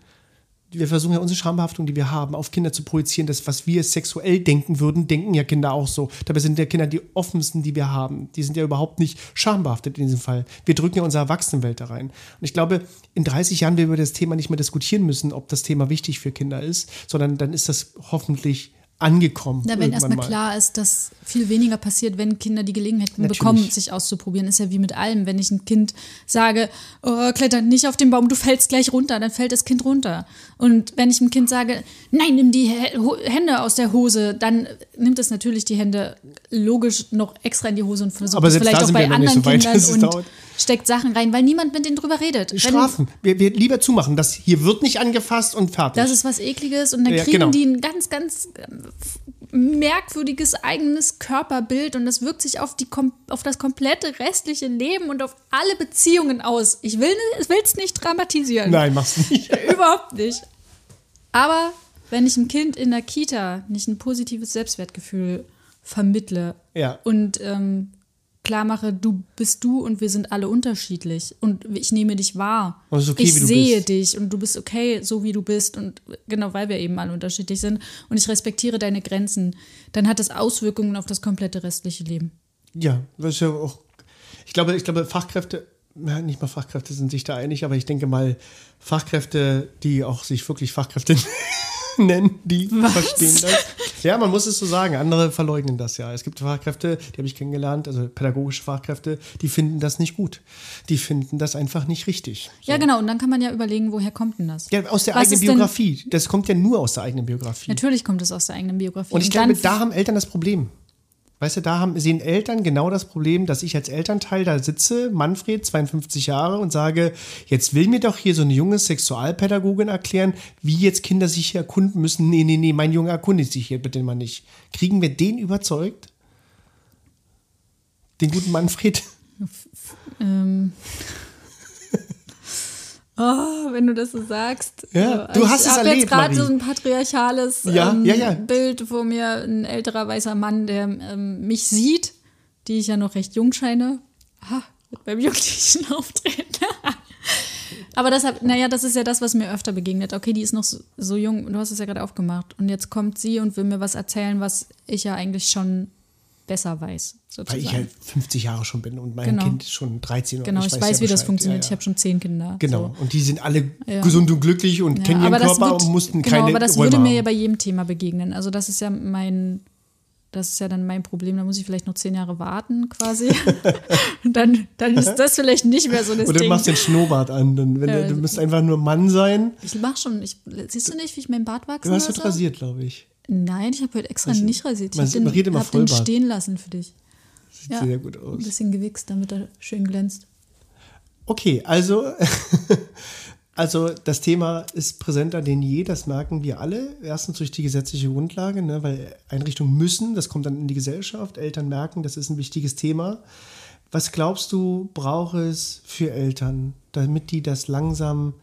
S1: wir versuchen ja unsere Schambehaftung, die wir haben, auf Kinder zu projizieren. Das, was wir sexuell denken würden, denken ja Kinder auch so. Dabei sind ja Kinder die offensten, die wir haben. Die sind ja überhaupt nicht schambehaftet in diesem Fall. Wir drücken ja unsere Erwachsenenwelt da rein. Und ich glaube, in 30 Jahren werden wir über das Thema nicht mehr diskutieren müssen, ob das Thema wichtig für Kinder ist, sondern dann ist das hoffentlich angekommen.
S2: Na, wenn erstmal
S1: mal.
S2: klar ist, dass viel weniger passiert, wenn Kinder die Gelegenheit
S1: Natürlich.
S2: bekommen, sich auszuprobieren, ist ja wie mit allem. Wenn ich ein Kind sage, oh, kletter nicht auf den Baum, du fällst gleich runter, dann fällt das Kind runter. Und wenn ich einem Kind sage, nein, nimm die Hände aus der Hose, dann nimmt es natürlich die Hände logisch noch extra in die Hose und versucht es vielleicht
S1: da
S2: auch bei anderen
S1: so weit,
S2: Kindern und steckt Sachen rein, weil niemand mit denen drüber redet. Wenn-
S1: Strafen. Wir, wir lieber zumachen. Das hier wird nicht angefasst und fertig.
S2: Das ist was Ekliges und dann
S1: Ja,
S2: kriegen
S1: genau.
S2: die ein ganz, ganz merkwürdiges eigenes Körperbild und das wirkt sich auf, die, auf das komplette restliche Leben und auf alle Beziehungen aus. Ich will es nicht dramatisieren.
S1: Nein, mach's nicht.
S2: Überhaupt nicht. Aber wenn ich einem Kind in der Kita nicht ein positives Selbstwertgefühl vermittle
S1: Ja.
S2: und ähm, klar mache, du bist du und wir sind alle unterschiedlich und ich nehme dich wahr.
S1: Ist okay,
S2: ich sehe
S1: bist.
S2: dich und du bist okay, so wie du bist und genau, weil wir eben alle unterschiedlich sind und ich respektiere deine Grenzen, dann hat das Auswirkungen auf das komplette restliche Leben.
S1: Ja, das ist ja auch. Ich glaube, ich glaube, Fachkräfte, ja, nicht mal Fachkräfte sind sich da einig, aber ich denke mal, Fachkräfte, die auch sich wirklich Fachkräfte nennen, die verstehen das. Ja, man muss es so sagen. Andere verleugnen das ja. Es gibt Fachkräfte, die habe ich kennengelernt, also pädagogische Fachkräfte, die finden das nicht gut. Die finden das einfach nicht richtig.
S2: Ja, genau, und dann kann man ja überlegen, woher kommt denn das?
S1: Ja, aus der
S2: Was
S1: eigenen
S2: ist denn-
S1: Biografie. Das kommt ja nur aus der eigenen Biografie.
S2: Natürlich kommt es aus der eigenen Biografie.
S1: Und ich glaube, da haben Eltern das Problem. Weißt du, da haben, sehen Eltern genau das Problem, dass ich als Elternteil da sitze, Manfred, 52 Jahre, und sage, jetzt will mir doch hier so eine junge Sexualpädagogin erklären, wie jetzt Kinder sich hier erkunden müssen. Nee, nee, nee, mein Junge erkundigt sich hier bitte mal nicht. Kriegen wir den überzeugt? Den guten Manfred?
S2: Ähm. Oh, wenn du das so sagst.
S1: Ja,
S2: Also,
S1: du hast
S2: ich
S1: es erlebt,
S2: jetzt gerade so ein patriarchales
S1: Ja,
S2: ähm,
S1: ja, ja.
S2: Bild vor mir, ein älterer weißer Mann, der ähm, mich sieht, die ich ja noch recht jung scheine. Ha, beim jugendlichen Auftreten. Aber deshalb, naja, das ist ja das, was mir öfter begegnet. Okay, die ist noch so, so jung, du hast es ja gerade aufgemacht. Und jetzt kommt sie und will mir was erzählen, was ich ja eigentlich schon besser weiß.
S1: Weil
S2: Sozusagen.
S1: ich halt 50 Jahre schon bin und mein
S2: Genau.
S1: Kind schon 13 und
S2: genau, ich,
S1: ich
S2: weiß,
S1: ja
S2: wie das funktioniert.
S1: Ja,
S2: Ich
S1: ja.
S2: habe schon zehn Kinder.
S1: Genau,
S2: So.
S1: und die sind alle gesund und glücklich und kennen ihren Körper
S2: wird-
S1: und mussten
S2: genau,
S1: keine
S2: aber das
S1: Räume
S2: würde mir
S1: haben.
S2: ja bei jedem Thema begegnen. Also das ist ja mein Das ist ja dann mein Problem. Da muss ich vielleicht noch zehn Jahre warten, quasi. Und dann, dann ist das vielleicht nicht mehr so das
S1: Oder du
S2: Ding.
S1: machst den Schnurrbart an. Dann, wenn du, du musst einfach nur Mann sein.
S2: Ich mach schon. Ich, siehst du nicht, wie ich meinen Bart wachsen
S1: Du hast heute rasiert, glaube ich.
S2: Nein, ich habe heute extra
S1: Was-
S2: nicht rasiert. Ich habe den, hab den stehen lassen für dich.
S1: Sieht
S2: Ja.
S1: sehr gut
S2: Ein
S1: aus.
S2: bisschen gewichst, damit er schön glänzt.
S1: Okay, also, also das Thema ist präsenter denn je, das merken wir alle. Erstens durch die gesetzliche Grundlage, ne, weil Einrichtungen müssen, das kommt dann in die Gesellschaft. Eltern merken, das ist ein wichtiges Thema. Was glaubst du, braucht es für Eltern, damit die das langsam,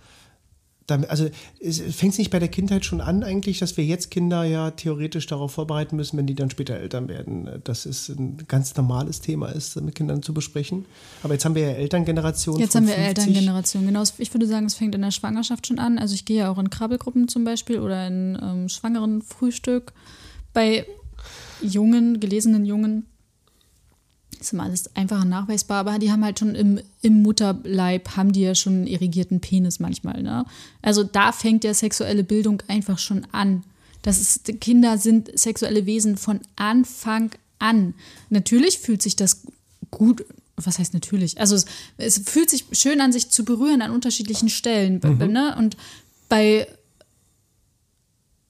S1: also fängt es nicht bei der Kindheit schon an eigentlich, dass wir jetzt Kinder ja theoretisch darauf vorbereiten müssen, wenn die dann später Eltern werden, dass es ein ganz normales Thema ist, mit Kindern zu besprechen. Aber jetzt haben wir ja Elterngenerationen.
S2: Jetzt haben wir
S1: 50.
S2: Elterngeneration. Genau, ich würde sagen, es fängt in der Schwangerschaft schon an. Also ich gehe ja auch in Krabbelgruppen zum Beispiel oder in ähm, schwangeren Frühstück. Bei jungen, gelesenen Jungen ist immer alles einfacher nachweisbar, aber die haben halt schon im, im Mutterleib, haben die ja schon einen irrigierten Penis manchmal. Ne? Also da fängt ja sexuelle Bildung einfach schon an. Das ist, Kinder sind sexuelle Wesen von Anfang an. Natürlich fühlt sich das gut, was heißt natürlich? Also es, es fühlt sich schön an, sich zu berühren an unterschiedlichen Stellen. Ne? Und bei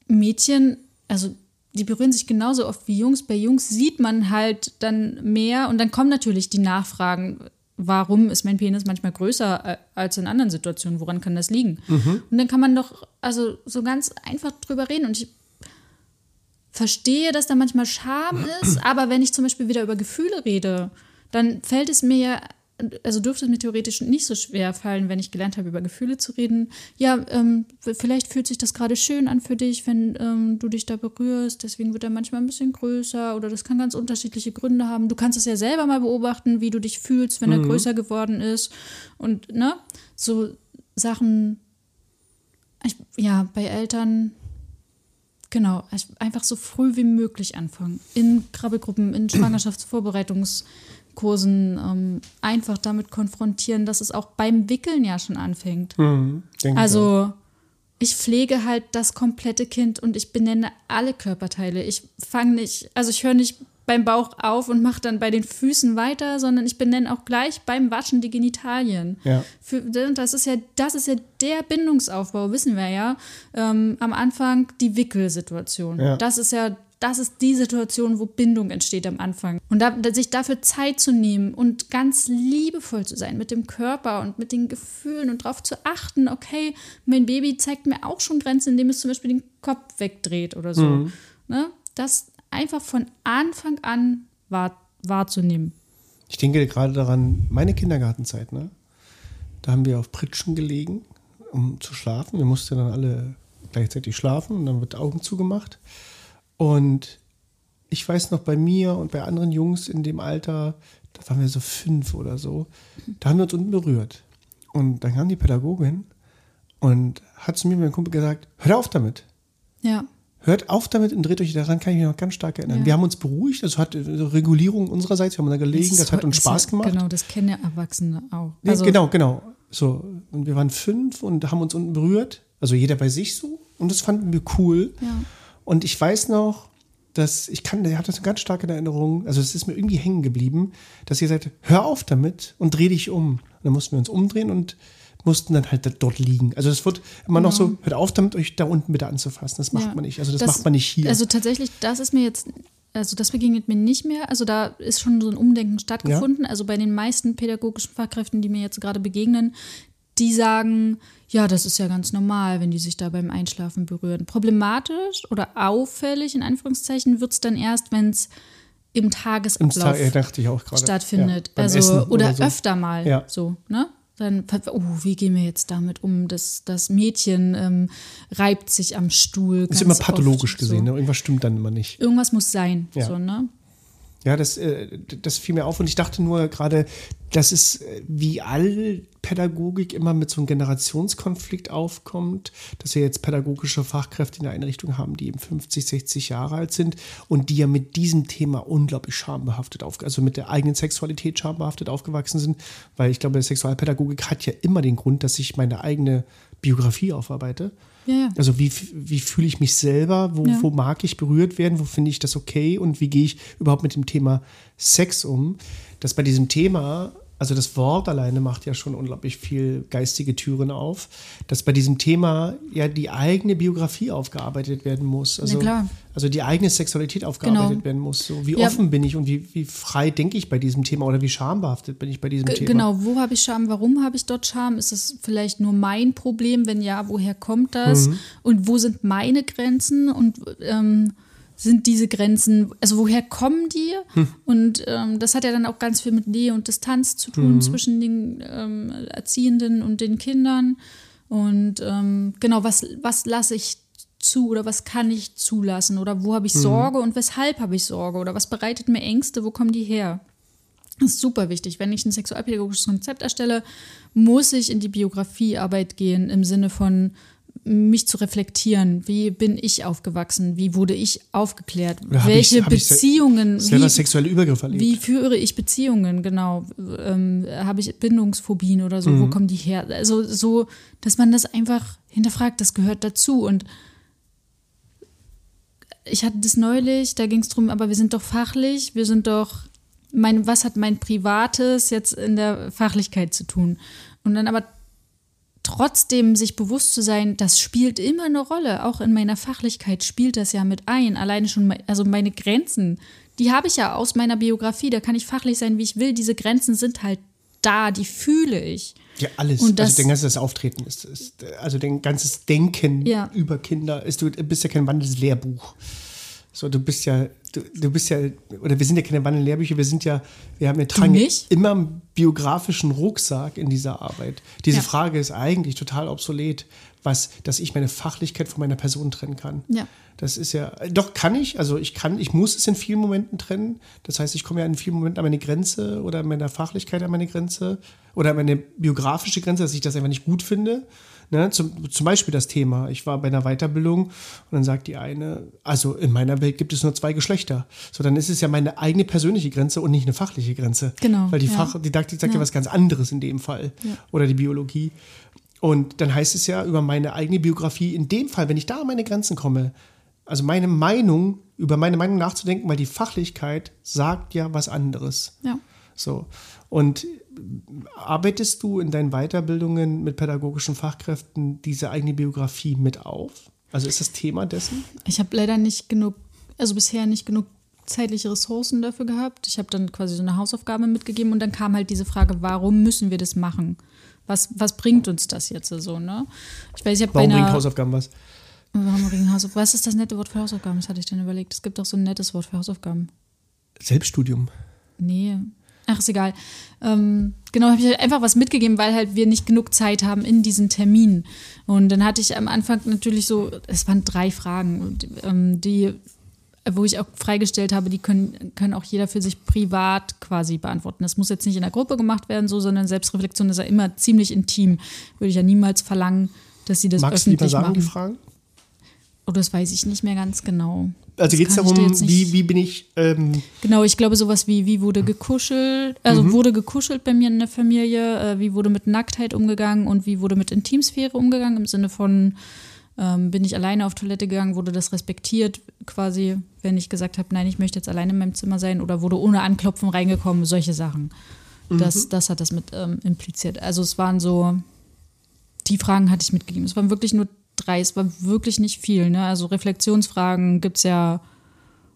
S2: Mädchen, also die berühren sich genauso oft wie Jungs. Bei Jungs sieht man halt dann mehr und dann kommen natürlich die Nachfragen, warum ist mein Penis manchmal größer äh, als in anderen Situationen, woran kann das liegen? Und dann kann man doch also so ganz einfach drüber reden und ich verstehe, dass da manchmal Scham ist, aber wenn ich zum Beispiel wieder über Gefühle rede, dann fällt es mir ja, also dürfte es mir theoretisch nicht so schwer fallen, wenn ich gelernt habe, über Gefühle zu reden. Ja, ähm, vielleicht fühlt sich das gerade schön an für dich, wenn ähm, du dich da berührst, deswegen wird er manchmal ein bisschen größer oder das kann ganz unterschiedliche Gründe haben. Du kannst es ja selber mal beobachten, wie du dich fühlst, wenn er größer geworden ist und ne, so Sachen, ich, ja, bei Eltern Genau, einfach so früh wie möglich anfangen. In Krabbelgruppen, in Schwangerschaftsvorbereitungskursen ähm, einfach damit konfrontieren, dass es auch beim Wickeln ja schon anfängt.
S1: Mhm.
S2: Also ich pflege halt das komplette Kind und ich benenne alle Körperteile. Ich fange nicht, also ich höre nicht beim Bauch auf und mache dann bei den Füßen weiter, sondern ich benenne auch gleich beim Waschen die Genitalien.
S1: Ja.
S2: Für, das ist ja, das ist ja der Bindungsaufbau, wissen wir ja. Ähm, am Anfang die Wickelsituation.
S1: Ja.
S2: Das ist ja, das ist die Situation, wo Bindung entsteht am Anfang. Und da, sich dafür Zeit zu nehmen und ganz liebevoll zu sein mit dem Körper und mit den Gefühlen und darauf zu achten, okay, mein Baby zeigt mir auch schon Grenzen, indem es zum Beispiel den Kopf wegdreht oder so. Ne? Das einfach von Anfang an wahr, wahrzunehmen.
S1: Ich denke gerade daran, meine Kindergartenzeit, ne? Da haben wir auf Pritschen gelegen, um zu schlafen. Wir mussten dann alle gleichzeitig schlafen und dann wird Augen zugemacht. Und ich weiß noch, bei mir und bei anderen Jungs in dem Alter, da waren wir so fünf oder so, da haben wir uns unten berührt. Und dann kam die Pädagogin und hat zu mir und meinem Kumpel gesagt, hört auf damit.
S2: Ja.
S1: Hört auf damit und dreht euch daran, kann ich mich noch ganz stark erinnern.
S2: Ja.
S1: Wir haben uns beruhigt, also hat Regulierung unsererseits, wir haben da gelegen, das,
S2: ist
S1: hat uns Spaß gemacht.
S2: Genau, das kennen ja Erwachsene auch.
S1: Nee,
S2: Also,
S1: genau, genau. So, und wir waren fünf und haben uns unten berührt. Also jeder bei sich so. Und das fanden wir cool.
S2: Ja.
S1: Und ich weiß noch, dass ich kann, der hat das eine ganz starke Erinnerung. Also es ist mir irgendwie hängen geblieben, dass ihr sagt, hör auf damit und dreh dich um. Und dann mussten wir uns umdrehen und mussten dann halt dort liegen. Also es wird immer noch so, hört auf damit, euch da unten bitte anzufassen. Das macht
S2: Ja.
S1: man nicht. Also das, macht man nicht hier.
S2: Also tatsächlich, das ist mir jetzt, also das begegnet mir nicht mehr. Also da ist schon so ein Umdenken stattgefunden. Also bei den meisten pädagogischen Fachkräften, die mir jetzt gerade begegnen, die sagen, ja, das ist ja ganz normal, wenn die sich da beim Einschlafen berühren. Problematisch oder auffällig, in Anführungszeichen, wird es dann erst, wenn es im
S1: Im
S2: Tagesablauf
S1: Tag, auch gerade.
S2: stattfindet.
S1: Ja,
S2: also
S1: Essen
S2: oder,
S1: so.
S2: öfter mal
S1: Ja.
S2: so, ne? Dann, oh, wie gehen wir jetzt damit um? Das, das Mädchen ähm, reibt sich am Stuhl.
S1: Ist
S2: ganz
S1: immer pathologisch
S2: oft,
S1: gesehen.
S2: So.
S1: Ne? Irgendwas stimmt dann immer nicht.
S2: Irgendwas muss sein.
S1: Ja.
S2: So, ne?
S1: Ja, das, äh, das fiel mir auf und ich dachte nur gerade, dass es äh, wie all Pädagogik immer mit so einem Generationskonflikt aufkommt, dass wir jetzt pädagogische Fachkräfte in der Einrichtung haben, die eben 50, 60 Jahre alt sind und die ja mit diesem Thema unglaublich schambehaftet auf, also mit der eigenen Sexualität schambehaftet aufgewachsen sind, weil ich glaube, Sexualpädagogik hat ja immer den Grund, dass ich meine eigene Biografie aufarbeite.
S2: Ja, ja.
S1: Also wie, wie fühle ich mich selber, wo,
S2: Ja.
S1: wo mag ich berührt werden, wo finde ich das okay und wie gehe ich überhaupt mit dem Thema Sex um, dass bei diesem Thema, also das Wort alleine macht ja schon unglaublich viel geistige Türen auf, dass bei diesem Thema ja die eigene Biografie aufgearbeitet werden muss. Also,
S2: klar.
S1: also die eigene Sexualität aufgearbeitet
S2: Genau.
S1: werden muss. So, wie
S2: Ja.
S1: offen bin ich und wie, wie frei denke ich bei diesem Thema oder wie schambehaftet bin ich bei diesem
S2: G-
S1: Thema.
S2: Genau, wo habe ich Scham? Warum habe ich dort Scham? Ist es vielleicht nur mein Problem? Wenn ja, woher kommt das?
S1: Mhm.
S2: Und wo sind meine Grenzen? Und ähm, sind diese Grenzen, also woher kommen die?
S1: Hm.
S2: Und ähm, das hat ja dann auch ganz viel mit Nähe und Distanz zu tun
S1: Mhm.
S2: zwischen den ähm, Erziehenden und den Kindern. Und ähm, genau, was, was lasse ich zu oder was kann ich zulassen? Oder wo habe
S1: Mhm.
S2: ich Sorge und weshalb habe ich Sorge? Oder was bereitet mir Ängste? Wo kommen die her? Das ist super wichtig. Wenn ich ein sexualpädagogisches Konzept erstelle, muss ich in die Biografiearbeit gehen im Sinne von mich zu reflektieren. Wie bin ich aufgewachsen? Wie wurde ich aufgeklärt?
S1: Oder ich-
S2: Welche
S1: ich se-
S2: Beziehungen?
S1: Selber
S2: Wie,
S1: sexuelle Übergriffe erlebt.
S2: wie führe ich Beziehungen? Genau. Ähm, Habe ich Bindungsphobien oder so? Wo
S1: Mhm.
S2: kommen die her? Also so, dass man das einfach hinterfragt. Das gehört dazu. Und ich hatte das neulich, da ging es darum, aber wir sind doch fachlich, wir sind doch, mein, was hat mein Privates jetzt in der Fachlichkeit zu tun? Und dann aber trotzdem sich bewusst zu sein, das spielt immer eine Rolle. Auch in meiner Fachlichkeit spielt das ja mit ein. Alleine schon, me- also meine Grenzen, die habe ich ja aus meiner Biografie. Da kann ich fachlich sein, wie ich will. Diese Grenzen sind halt da, die fühle ich.
S1: Ja, alles.
S2: Und das-
S1: also dein ganzes Auftreten ist, ist also dein ganzes Denken
S2: Ja.
S1: über Kinder ist, du bist ja kein wandelndes Lehrbuch. So, du bist ja, du, du bist ja, oder wir sind ja keine wandelnden Lehrbücher, wir sind ja, wir haben, tragen
S2: nicht?
S1: immer einen biografischen Rucksack in dieser Arbeit. Diese
S2: Ja.
S1: Frage ist eigentlich total obsolet, was, dass ich meine Fachlichkeit von meiner Person trennen kann.
S2: Ja.
S1: Das ist ja, doch kann ich, also ich kann, ich muss es in vielen Momenten trennen. Das heißt, ich komme ja in vielen Momenten an meine Grenze oder an meiner Fachlichkeit an meine Grenze oder an meine biografische Grenze, dass ich das einfach nicht gut finde. Ne? Zum, zum Beispiel das Thema, ich war bei einer Weiterbildung und dann sagt die eine, also in meiner Welt gibt es nur zwei Geschlechter. So, dann ist es ja meine eigene persönliche Grenze und nicht eine fachliche Grenze.
S2: Genau,
S1: Weil die
S2: ja.
S1: Fachdidaktik sagt ja.
S2: Ja.
S1: was ganz anderes in dem Fall. Oder die Biologie. Und dann heißt es ja über meine eigene Biografie, in dem Fall, wenn ich da an meine Grenzen komme, also meine Meinung, über meine Meinung nachzudenken, weil die Fachlichkeit sagt ja was anderes.
S2: Ja.
S1: So. Und arbeitest du in deinen Weiterbildungen mit pädagogischen Fachkräften diese eigene Biografie mit auf? Also ist das Thema dessen?
S2: Ich habe leider nicht genug, also bisher nicht genug zeitliche Ressourcen dafür gehabt. Ich habe dann quasi so eine Hausaufgabe mitgegeben und dann kam halt diese Frage, warum müssen wir das machen? Was, was bringt uns das jetzt so, ne? Ich weiß, ich habe
S1: Warum bringt
S2: einer,
S1: Hausaufgaben was?
S2: warum bringt Hausaufgaben? Was ist das nette Wort für Hausaufgaben? Das hatte ich dann überlegt. Es gibt auch so ein nettes Wort für Hausaufgaben.
S1: Selbststudium.
S2: Nee. Ach, ist egal. Ähm, genau, habe ich halt einfach was mitgegeben, weil halt wir nicht genug Zeit haben in diesen Terminen. Und dann hatte ich am Anfang natürlich so, es waren drei Fragen, ähm, die, wo ich auch freigestellt habe, die können, können auch jeder für sich privat quasi beantworten. Das muss jetzt nicht in der Gruppe gemacht werden, so, sondern Selbstreflexion ist ja immer ziemlich intim. Würde ich ja niemals verlangen, dass sie das
S1: Magst du die mal
S2: öffentlich
S1: sagen,
S2: machen.
S1: die Fragen?
S2: Oh, das weiß ich nicht mehr ganz genau.
S1: Also geht es darum, wie, wie bin ich, ähm,
S2: Genau, ich glaube sowas wie, wie wurde gekuschelt, also wurde gekuschelt bei mir in der Familie, äh, wie wurde mit Nacktheit umgegangen und wie wurde mit Intimsphäre umgegangen, im Sinne von, ähm, bin ich alleine auf Toilette gegangen, wurde das respektiert, quasi, wenn ich gesagt habe, nein, ich möchte jetzt alleine in meinem Zimmer sein oder wurde ohne Anklopfen reingekommen, solche Sachen. Das, das hat das mit ähm, impliziert. Also es waren so, die Fragen hatte ich mitgegeben. Es waren wirklich nur drei, es war wirklich nicht viel. Ne? Also Reflexionsfragen gibt es ja,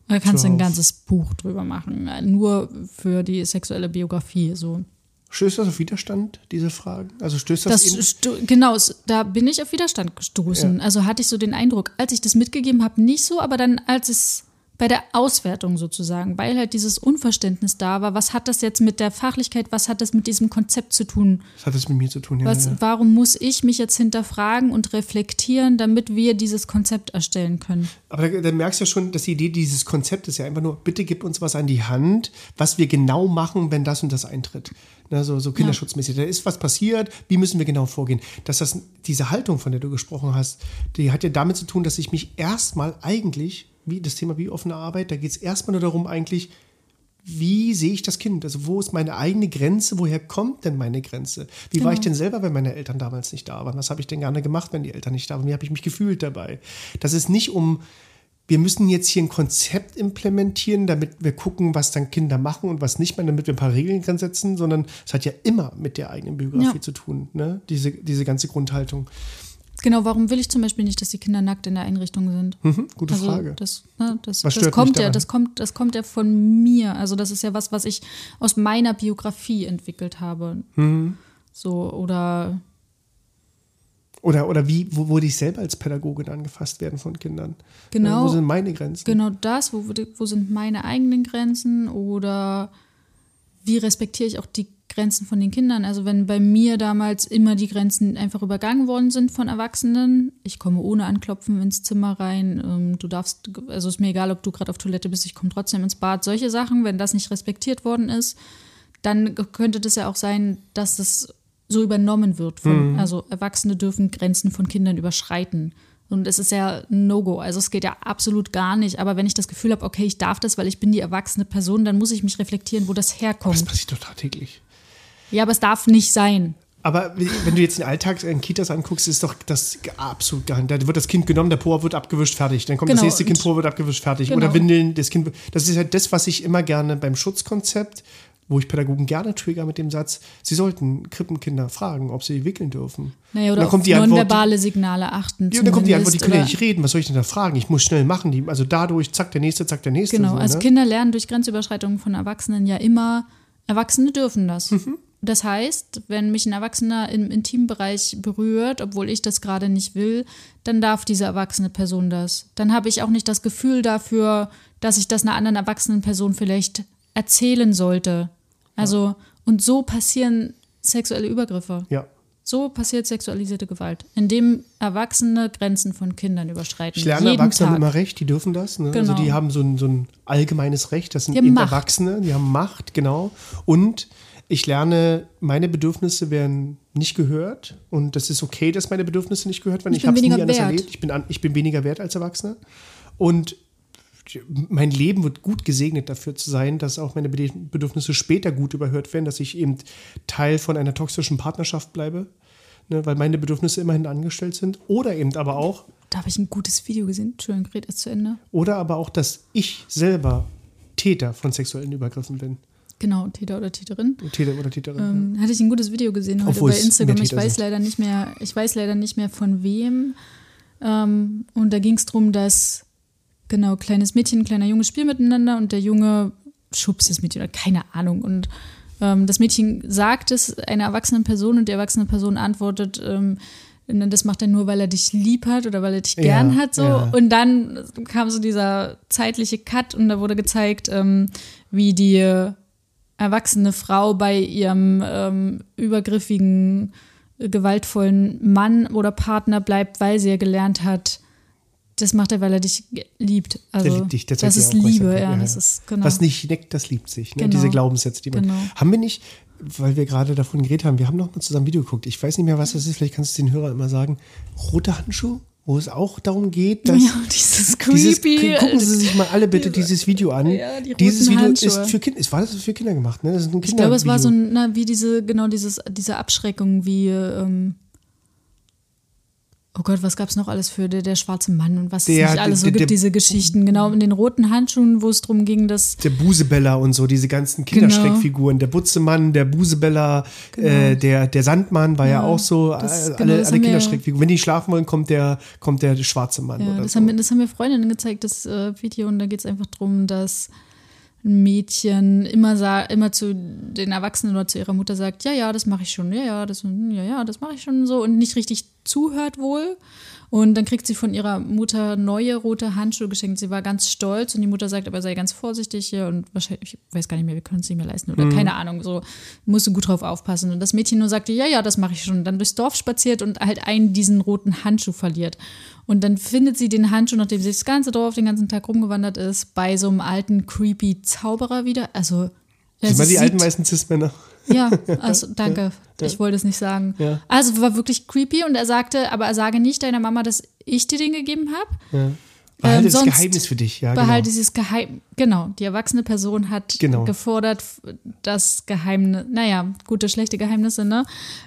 S2: da kannst du ein ganzes Buch drüber machen. äh, Nur für die sexuelle Biografie. So.
S1: stößt das auf Widerstand, diese Fragen? Also stößt das,
S2: Das genau, da bin ich auf Widerstand gestoßen.
S1: Ja.
S2: Also hatte ich so den Eindruck, als ich das mitgegeben habe, nicht so, aber dann, als es bei der Auswertung sozusagen, weil halt dieses Unverständnis da war. Was hat das jetzt mit der Fachlichkeit, was hat das mit diesem Konzept zu tun?
S1: Was hat das mit mir zu tun? Ja,
S2: Was,
S1: ja.
S2: Warum muss ich mich jetzt hinterfragen und reflektieren, damit wir dieses Konzept erstellen können?
S1: Aber da, da merkst du ja schon, dass die Idee dieses Konzeptes ja einfach nur, bitte gib uns was an die Hand, was wir genau machen, wenn das und das eintritt. Ne, so, so kinderschutzmäßig. Da ist was passiert, wie müssen wir genau vorgehen? Dass das, diese Haltung, von der du gesprochen hast, die hat ja damit zu tun, dass ich mich erstmal eigentlich, wie das Thema wie offene Arbeit, da geht es erstmal nur darum, eigentlich, wie sehe ich das Kind? Also wo ist meine eigene Grenze? Woher kommt denn meine Grenze? Wie war ich denn selber, wenn meine Eltern damals nicht da waren? Was habe ich denn gerne gemacht, wenn die Eltern nicht da waren? Wie habe ich mich gefühlt dabei? Das ist nicht um, wir müssen jetzt hier ein Konzept implementieren, damit wir gucken, was dann Kinder machen und was nicht mehr, damit wir ein paar Regeln dran setzen, sondern es hat ja immer mit der eigenen Biografie
S2: Ja.
S1: zu tun, ne? diese, diese ganze Grundhaltung.
S2: Genau, warum will ich zum Beispiel nicht, dass die Kinder nackt in der Einrichtung sind?
S1: Mhm, gute
S2: also
S1: Frage.
S2: Das, ne, das,
S1: Was
S2: das kommt ja, das kommt, das kommt ja von mir. Also das ist ja was, was ich aus meiner Biografie entwickelt habe.
S1: Mhm.
S2: So oder
S1: Oder, oder wie, wo wurde ich selber als Pädagogin angefasst werden von Kindern?
S2: Genau.
S1: Wo sind meine Grenzen?
S2: genau das, wo, wo sind meine eigenen Grenzen oder wie respektiere ich auch die Grenzen von den Kindern? Also wenn bei mir damals immer die Grenzen einfach übergangen worden sind von Erwachsenen, ich komme ohne Anklopfen ins Zimmer rein, ähm, du darfst, also ist mir egal, ob du gerade auf Toilette bist, ich komme trotzdem ins Bad, solche Sachen, wenn das nicht respektiert worden ist, dann könnte das ja auch sein, dass das so übernommen wird. Von, Also Erwachsene dürfen Grenzen von Kindern überschreiten. Und es ist ja ein No-Go. Also es geht ja absolut gar nicht. Aber wenn ich das Gefühl habe, okay, ich darf das, weil ich bin die erwachsene Person, dann muss ich mich reflektieren, wo das
S1: Das
S2: herkommt.
S1: passiert doch tagtäglich.
S2: Ja, aber es darf nicht sein.
S1: Aber wenn du jetzt den Alltag in Kitas anguckst, ist doch das absolut gar nicht. Da wird das Kind genommen, der Po wird abgewischt, fertig. Dann kommt
S2: Genau,
S1: das nächste Kind, Po wird abgewischt, fertig.
S2: Genau.
S1: Oder Windeln, das Kind. Das ist halt das, was ich immer gerne beim Schutzkonzept, wo ich Pädagogen gerne trigger mit dem Satz, sie sollten Krippenkinder fragen, ob sie wickeln dürfen.
S2: Naja, oder
S1: dann kommt die Antwort,
S2: nonverbale Signale achten.
S1: ja, und dann kommt die Antwort, die können ja nicht reden, was soll ich denn da fragen? Ich muss schnell machen. Die, also dadurch, zack, der nächste, zack, der nächste.
S2: Genau,
S1: so,
S2: also
S1: ne?
S2: Kinder lernen durch Grenzüberschreitungen von Erwachsenen ja immer, Erwachsene dürfen das.
S1: Mhm.
S2: Das heißt, wenn mich ein Erwachsener im Intimbereich berührt, obwohl ich das gerade nicht will, dann darf diese erwachsene Person das. Dann habe ich auch nicht das Gefühl dafür, dass ich das einer anderen erwachsenen Person vielleicht erzählen sollte. Also, und so passieren sexuelle Übergriffe.
S1: Ja.
S2: So passiert sexualisierte Gewalt, indem Erwachsene Grenzen von Kindern überschreiten.
S1: Ich lerne Erwachsene immer recht, die dürfen das. Ne? Also
S2: Genau.
S1: die haben so ein, so ein allgemeines Recht, das sind. Erwachsene, die haben Macht, genau. Und ich lerne, meine Bedürfnisse werden nicht gehört und das ist okay, dass meine Bedürfnisse nicht gehört werden.
S2: Ich
S1: Ich,
S2: bin
S1: habe es nie
S2: weniger
S1: anders
S2: wert.
S1: erlebt. Ich bin, an, ich bin weniger wert als Erwachsener und mein Leben wird gut gesegnet dafür zu sein, dass auch meine Bedürfnisse später gut überhört werden, dass ich eben Teil von einer toxischen Partnerschaft bleibe, ne, weil meine Bedürfnisse immerhin angestellt sind. Oder eben aber auch,
S2: Da habe ich ein gutes Video gesehen. Entschuldigung, red erst zu Ende.
S1: oder aber auch, dass ich selber Täter von sexuellen Übergriffen bin.
S2: Genau, Täter oder Täterin.
S1: Täter oder Täterin.
S2: Ähm, hatte ich ein gutes Video gesehen heute
S1: Obwohl
S2: bei Instagram. Ich weiß leider nicht mehr, ich weiß leider nicht mehr von wem. Ähm, und da ging es darum, dass genau kleines Mädchen, ein kleiner Junge spielen miteinander und der Junge schubst das Mädchen oder keine Ahnung. Und ähm, das Mädchen sagt es einer erwachsenen Person und die erwachsene Person antwortet, ähm, das macht er nur, weil er dich lieb hat oder weil er dich
S1: Ja,
S2: gern hat. So.
S1: ja.
S2: Und dann kam so dieser zeitliche Cut und da wurde gezeigt, ähm, wie die erwachsene Frau bei ihrem ähm, übergriffigen, äh, gewaltvollen Mann oder Partner bleibt, weil sie ja gelernt hat, das macht er, weil er dich liebt. Also,
S1: der liebt dich, der
S2: das ist Liebe, ja, das ist genau.
S1: Was nicht neckt, das liebt sich. Ne?
S2: Genau.
S1: Diese Glaubenssätze, die man.
S2: Genau.
S1: Haben wir nicht, weil wir gerade davon geredet haben, wir haben noch mal zusammen ein Video geguckt. Ich weiß nicht mehr, was das ist. Vielleicht kannst du den Hörer immer sagen. Rote Handschuhe, wo es auch darum geht, dass.
S2: ja, dieses
S1: Dieses,
S2: creepy.
S1: gucken Sie sich mal alle bitte dieses Video an.
S2: Ja, die
S1: dieses Video
S2: Handschuhe.
S1: ist für Kinder. War das für Kinder gemacht? Ne? Das ist ein
S2: ich glaube, es war so ein, na, wie diese, genau dieses, diese Abschreckung, wie, ähm, oh Gott, was gab es noch alles für der, der schwarze Mann und was
S1: Der-
S2: es nicht alles so
S1: der-
S2: gibt, diese Geschichten. Genau, in den roten Handschuhen, wo es darum ging, dass
S1: der Busebeller und so, diese ganzen
S2: Genau.
S1: Kinderschreckfiguren. Der Butzemann, der Busebeller, äh, der, der Sandmann war ja, auch so.
S2: das-
S1: äh,
S2: genau,
S1: alle
S2: das
S1: alle Kinderschreckfiguren. Wenn die schlafen wollen, kommt der, kommt der schwarze Mann.
S2: Ja,
S1: oder
S2: das,
S1: so.
S2: haben mir, das haben mir Freundinnen gezeigt, das äh, Video, und da geht es einfach darum, dass ein Mädchen immer, immer zu den Erwachsenen oder zu ihrer Mutter sagt, ja, ja, das mache ich schon, ja, ja, das, ja, ja, das mache ich schon so und nicht richtig zuhört wohl. Und dann kriegt sie von ihrer Mutter neue rote Handschuhe geschenkt. Sie war ganz stolz und die Mutter sagt, aber sei ganz vorsichtig hier und wahrscheinlich, ich weiß gar nicht mehr, wir können es nicht mehr leisten oder mhm. keine Ahnung, so musst du gut drauf aufpassen. Und das Mädchen nur sagte, ja, ja, das mache ich schon. Und dann durchs Dorf spaziert und halt einen diesen roten Handschuh verliert. Und dann findet sie den Handschuh, nachdem sie das ganze Dorf den ganzen Tag rumgewandert ist, bei so einem alten, creepy Zauberer wieder. Also,
S1: das sind die alten weißen Cis-Männer.
S2: Ja, also danke. Ja. Ich wollte es nicht sagen. Ja. Also war wirklich creepy und er sagte, aber er sage nicht deiner Mama, dass ich dir den gegeben habe. Ja.
S1: Behalte ähm, das Geheimnis für dich, ja.
S2: Behalte genau. dieses Geheimnis. Genau, die erwachsene Person hat genau. gefordert, das Geheimnis, naja, gute, schlechte Geheimnisse, ne?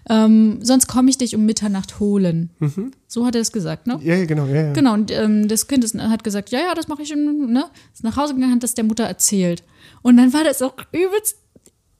S2: Ähm, sonst komme ich dich um Mitternacht holen. Mhm. So hat er es gesagt, ne?
S1: Ja, ja genau. Ja, ja.
S2: Genau, und ähm, das Kind ist, hat gesagt, ja, ja, das mache ich, ne? Ist nach Hause gegangen, hat das der Mutter erzählt. Und dann war das auch übelst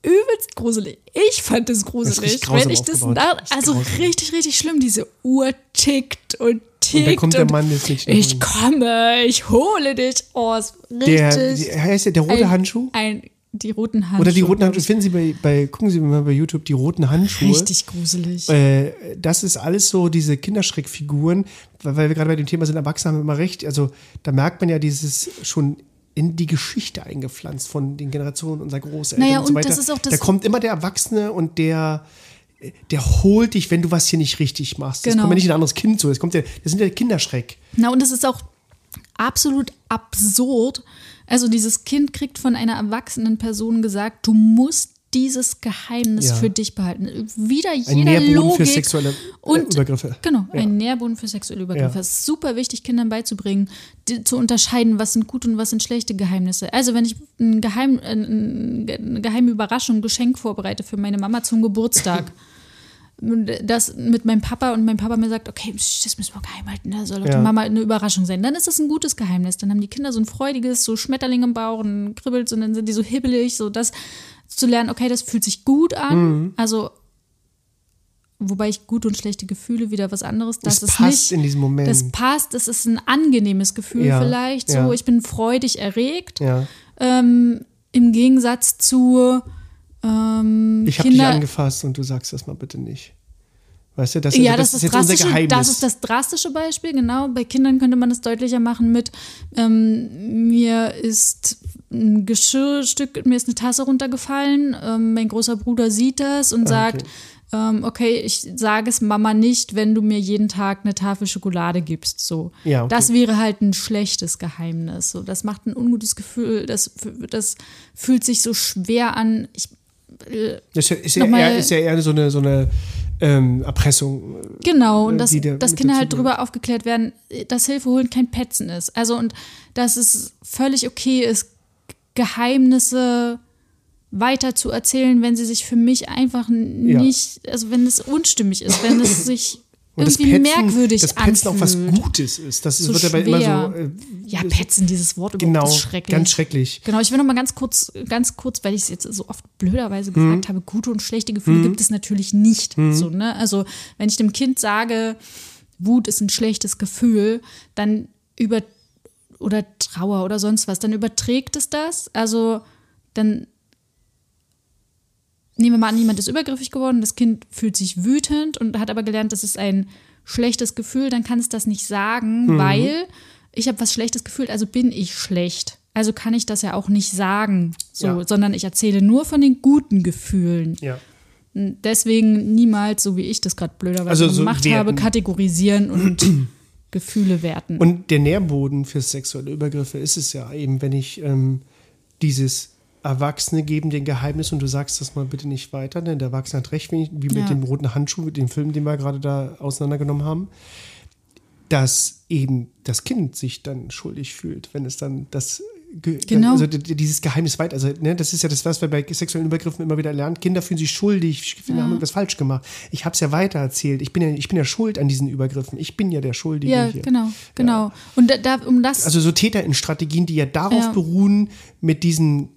S2: übelst gruselig. Ich fand es gruselig. Wenn ich das nach, also grausam. richtig, richtig schlimm. Diese Uhr tickt und tickt. Und
S1: da kommt der Mann jetzt nicht.
S2: Ich komme, ich hole dich. Oh, ist richtig.
S1: Der, heißt der, der rote
S2: ein,
S1: Handschuh?
S2: Ein, die roten Handschuhe.
S1: Oder die roten Handschuhe. Das finden Sie bei, bei, gucken Sie mal bei YouTube, die roten Handschuhe.
S2: Richtig gruselig.
S1: Äh, das ist alles so diese Kinderschreckfiguren, weil, weil wir gerade bei dem Thema sind, Erwachsene haben immer recht. Also da merkt man ja dieses schon in die Geschichte eingepflanzt von den Generationen unserer Großeltern
S2: naja,
S1: und so weiter.
S2: Das ist auch das
S1: da kommt immer der Erwachsene und der, der holt dich, wenn du was hier nicht richtig machst. Genau. Das kommt ja nicht ein anderes Kind so. Das, kommt ja, das sind ja Kinderschreck.
S2: Na, und das ist auch absolut absurd. Also dieses Kind kriegt von einer erwachsenen Person gesagt, du musst dieses Geheimnis ja. für dich behalten. Wieder jeder ein Nährboden Logik
S1: für sexuelle äh, und, Übergriffe.
S2: Genau, ja. ein Nährboden für sexuelle Übergriffe. Ja. Es ist super wichtig, Kindern beizubringen, die, zu unterscheiden, was sind gute und was sind schlechte Geheimnisse. Also wenn ich ein Geheim, eine geheime Überraschung, ein Geschenk vorbereite für meine Mama zum Geburtstag, das mit meinem Papa und mein Papa mir sagt, okay, das müssen wir geheim halten, da soll ja. die Mama eine Überraschung sein. Dann ist das ein gutes Geheimnis. Dann haben die Kinder so ein freudiges, so Schmetterling im Bauch und kribbelt und dann sind die so hibbelig, so das zu lernen, okay, das fühlt sich gut an. Mhm. Also wobei ich gute und schlechte Gefühle wieder was anderes. Das, das
S1: passt
S2: nicht,
S1: in diesem Moment.
S2: Das passt, das ist ein angenehmes Gefühl ja, vielleicht. So, ja. ich bin freudig erregt. Ja. Ähm, Im Gegensatz zu ähm,
S1: ich habe dich angefasst und du sagst das mal bitte nicht. Weißt du, das, also,
S2: ja, das, das ist, ist jetzt unser Geheimnis. Das ist das drastische Beispiel, genau. Bei Kindern könnte man das deutlicher machen mit, ähm, mir ist ein Geschirrstück, mir ist eine Tasse runtergefallen, ähm, mein großer Bruder sieht das und ah, sagt, okay. Ähm, okay, ich sage es Mama nicht, wenn du mir jeden Tag eine Tafel Schokolade gibst. So. Ja, okay. Das wäre halt ein schlechtes Geheimnis. So. Das macht ein ungutes Gefühl, das, das fühlt sich so schwer an. Ich,
S1: äh, das ist ja, eher, ist ja eher so eine, so eine ähm, Erpressung.
S2: Genau, und dass, dass Kinder halt darüber aufgeklärt werden, dass Hilfe holen kein Petzen ist. Also und dass es völlig okay ist, Geheimnisse weiter zu erzählen, wenn sie sich für mich einfach nicht, ja. also wenn es unstimmig ist, wenn es sich irgendwie Petzen, merkwürdig
S1: das Petzen auch was Gutes ist. Das so wird aber immer so. Äh,
S2: ja, Petzen, dieses Wort
S1: genau, ist schrecklich. Ganz schrecklich.
S2: Genau, ich will noch mal ganz kurz, ganz kurz, weil ich es jetzt so oft blöderweise gesagt mhm. habe, gute und schlechte Gefühle mhm. gibt es natürlich nicht. Mhm. So, ne? Also, wenn ich dem Kind sage, Wut ist ein schlechtes Gefühl, dann über oder Trauer oder sonst was, dann überträgt es das. Also, dann nehmen wir mal an, jemand ist übergriffig geworden, das Kind fühlt sich wütend und hat aber gelernt, das ist ein schlechtes Gefühl, dann kann es das nicht sagen, mhm. weil ich habe was Schlechtes gefühlt, also bin ich schlecht. Also kann ich das ja auch nicht sagen, so, ja. sondern ich erzähle nur von den guten Gefühlen. Ja. Deswegen niemals, so wie ich das gerade blöderweise also so gemacht werten. habe, kategorisieren und Gefühle werten.
S1: Und der Nährboden für sexuelle Übergriffe ist es ja eben, wenn ich ähm, dieses Erwachsene geben den Geheimnis und du sagst das mal bitte nicht weiter, denn der Erwachsene hat recht, wie mit ja. dem roten Handschuh, mit dem Film, den wir gerade da auseinandergenommen haben, dass eben das Kind sich dann schuldig fühlt, wenn es dann das genau. also dieses Geheimnis weit, also ne, das ist ja das, was wir bei sexuellen Übergriffen immer wieder lernen. Kinder fühlen sich schuldig, ja. haben etwas falsch gemacht. Ich habe es ja weiter erzählt. Ich bin ja, ich bin ja schuld an diesen Übergriffen. Ich bin ja der Schuldige
S2: ja,
S1: hier.
S2: Genau, genau. Ja. Und da, um das.
S1: Also so Täter in Strategien, die ja darauf beruhen, mit diesen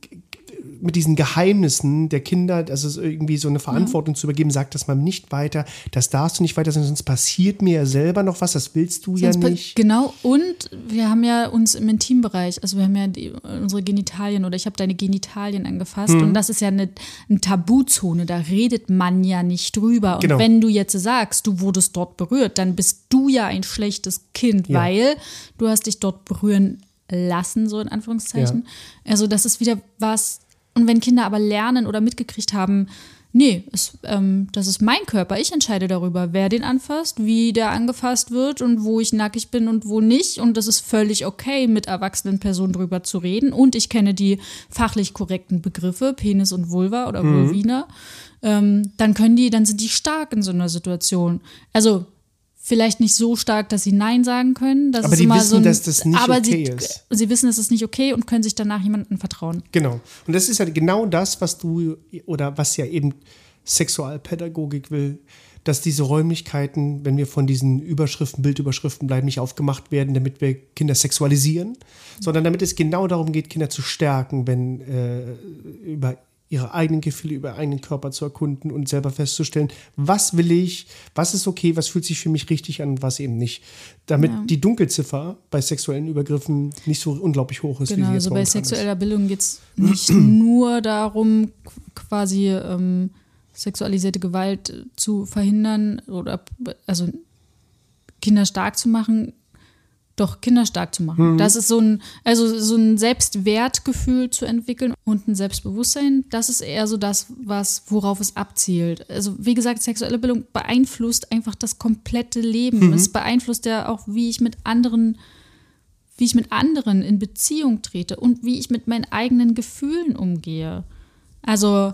S1: mit diesen Geheimnissen der Kinder, also irgendwie so eine Verantwortung ja. zu übergeben, sag das mal nicht weiter, das darfst du nicht weiter, sonst passiert mir ja selber noch was, das willst du sonst ja nicht.
S2: Genau, und wir haben ja uns im Intimbereich, also wir haben ja die, unsere Genitalien oder ich habe deine Genitalien angefasst hm. und das ist ja eine, eine, Tabuzone, da redet man ja nicht drüber. Und genau. wenn du jetzt sagst, du wurdest dort berührt, dann bist du ja ein schlechtes Kind, ja. weil du hast dich dort berühren lassen, so in Anführungszeichen. Ja. Also das ist wieder was, und wenn Kinder aber lernen oder mitgekriegt haben, nee, es, ähm, das ist mein Körper, ich entscheide darüber, wer den anfasst, wie der angefasst wird und wo ich nackig bin und wo nicht. Und das ist völlig okay, mit erwachsenen Personen drüber zu reden. Und ich kenne die fachlich korrekten Begriffe, Penis und Vulva oder mhm. Vulvina. Ähm, dann können die, dann sind die stark in so einer Situation. Also vielleicht nicht so stark, dass sie Nein sagen können. Das
S1: aber die wissen, so ein, dass das nicht okay
S2: sie,
S1: ist.
S2: Sie wissen, es ist nicht okay und können sich danach jemandem vertrauen.
S1: Genau. Und das ist ja genau das, was du oder was ja eben Sexualpädagogik will, dass diese Räumlichkeiten, wenn wir von diesen Überschriften, Bildüberschriften bleiben, nicht aufgemacht werden, damit wir Kinder sexualisieren, sondern damit es genau darum geht, Kinder zu stärken, wenn äh, über ihre eigenen Gefühle über eigenen Körper zu erkunden und selber festzustellen, was will ich, was ist okay, was fühlt sich für mich richtig an und was eben nicht. Damit ja. die Dunkelziffer bei sexuellen Übergriffen nicht so unglaublich hoch ist,
S2: genau, wie sie jetzt also bei sexueller ist. Bildung geht es nicht nur darum, quasi ähm, sexualisierte Gewalt zu verhindern oder also Kinder stark zu machen, doch Kinder stark zu machen. Mhm. Das ist so ein, also so ein Selbstwertgefühl zu entwickeln und ein Selbstbewusstsein. Das ist eher so das, was, worauf es abzielt. Also, wie gesagt, sexuelle Bildung beeinflusst einfach das komplette Leben. Mhm. Es beeinflusst ja auch, wie ich mit anderen, wie ich mit anderen in Beziehung trete und wie ich mit meinen eigenen Gefühlen umgehe. Also,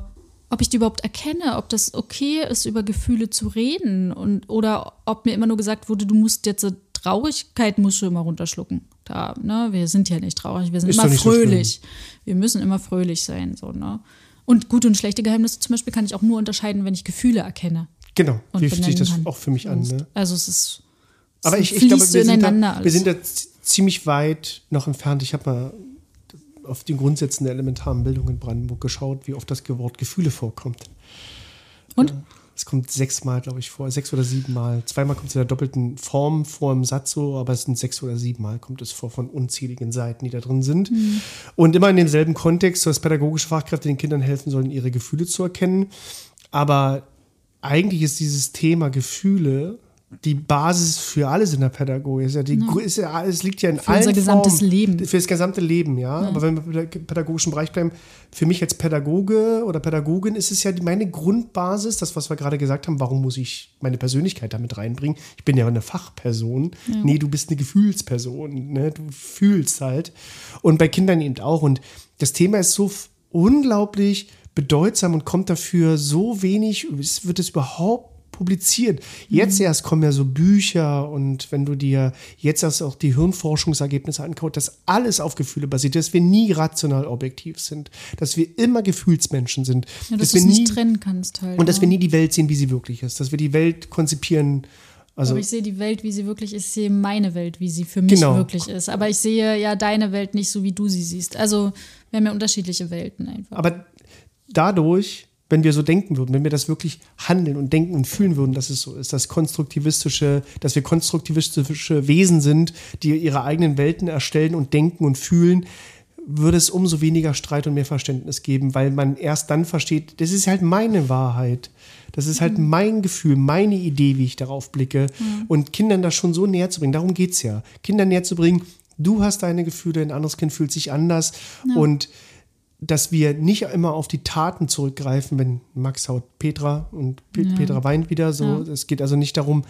S2: ob ich die überhaupt erkenne, ob das okay ist, über Gefühle zu reden und oder ob mir immer nur gesagt wurde, du musst jetzt Traurigkeit musst du immer runterschlucken. Da, ne? Wir sind ja nicht traurig, wir sind ist immer fröhlich. So wir müssen immer fröhlich sein. So, ne? Und gute und schlechte Geheimnisse zum Beispiel kann ich auch nur unterscheiden, wenn ich Gefühle erkenne.
S1: Genau, wie fühlt sich das kann. auch für mich an. Ne?
S2: Also es ist.
S1: Aber ich, ich glaube, wir sind, da, wir sind da ziemlich weit noch entfernt. Ich habe mal auf den Grundsätzen der elementaren Bildung in Brandenburg geschaut, wie oft das Wort Gefühle vorkommt.
S2: Und?
S1: Es kommt sechsmal, glaube ich, vor, sechs oder siebenmal. Zweimal kommt es in der doppelten Form vor im Satz so, aber es sind sechs oder siebenmal kommt es vor von unzähligen Seiten, die da drin sind. Mhm. Und immer in demselben Kontext, dass pädagogische Fachkräfte den Kindern helfen sollen, ihre Gefühle zu erkennen. Aber eigentlich ist dieses Thema Gefühle die Basis für alles in der Pädagogik. Ist ja die, ja. Ist ja, es liegt ja in
S2: für allen unser gesamtes
S1: Formen,
S2: Leben.
S1: Für das gesamte Leben, ja. ja. Aber wenn wir im pädagogischen Bereich bleiben, für mich als Pädagoge oder Pädagogin ist es ja die, meine Grundbasis, das, was wir gerade gesagt haben, warum muss ich meine Persönlichkeit damit reinbringen? Ich bin ja eine Fachperson. Ja. Nee, du bist eine Gefühlsperson. Ne? Du fühlst halt. Und bei Kindern eben auch. Und das Thema ist so unglaublich bedeutsam und kommt dafür so wenig, es wird es überhaupt publiziert. Jetzt mhm. erst kommen ja so Bücher und wenn du dir jetzt erst auch die Hirnforschungsergebnisse anguckst, dass alles auf Gefühle basiert, dass wir nie rational objektiv sind, dass wir immer Gefühlsmenschen sind.
S2: Ja, dass,
S1: dass
S2: du es nicht trennen kannst halt.
S1: Und dass wir nie die Welt sehen, wie sie wirklich ist, dass wir die Welt konzipieren. Also,
S2: aber ich sehe die Welt, wie sie wirklich ist, ich sehe meine Welt, wie sie für mich genau. wirklich ist. Aber ich sehe ja deine Welt nicht so, wie du sie siehst. Also wir haben ja unterschiedliche Welten einfach.
S1: Aber dadurch wenn wir so denken würden, wenn wir das wirklich handeln und denken und fühlen würden, dass es so ist, dass konstruktivistische, dass wir konstruktivistische Wesen sind, die ihre eigenen Welten erstellen und denken und fühlen, würde es umso weniger Streit und mehr Verständnis geben, weil man erst dann versteht, das ist halt meine Wahrheit. Das ist halt mhm. mein Gefühl, meine Idee, wie ich darauf blicke. Mhm. Und Kindern das schon so näher zu bringen, darum geht es ja. Kindern näher zu bringen, du hast deine Gefühle, ein anderes Kind fühlt sich anders. Ja. Und dass wir nicht immer auf die Taten zurückgreifen, wenn Max haut Petra und ja. Petra weint wieder. So, ja. es geht also nicht darum,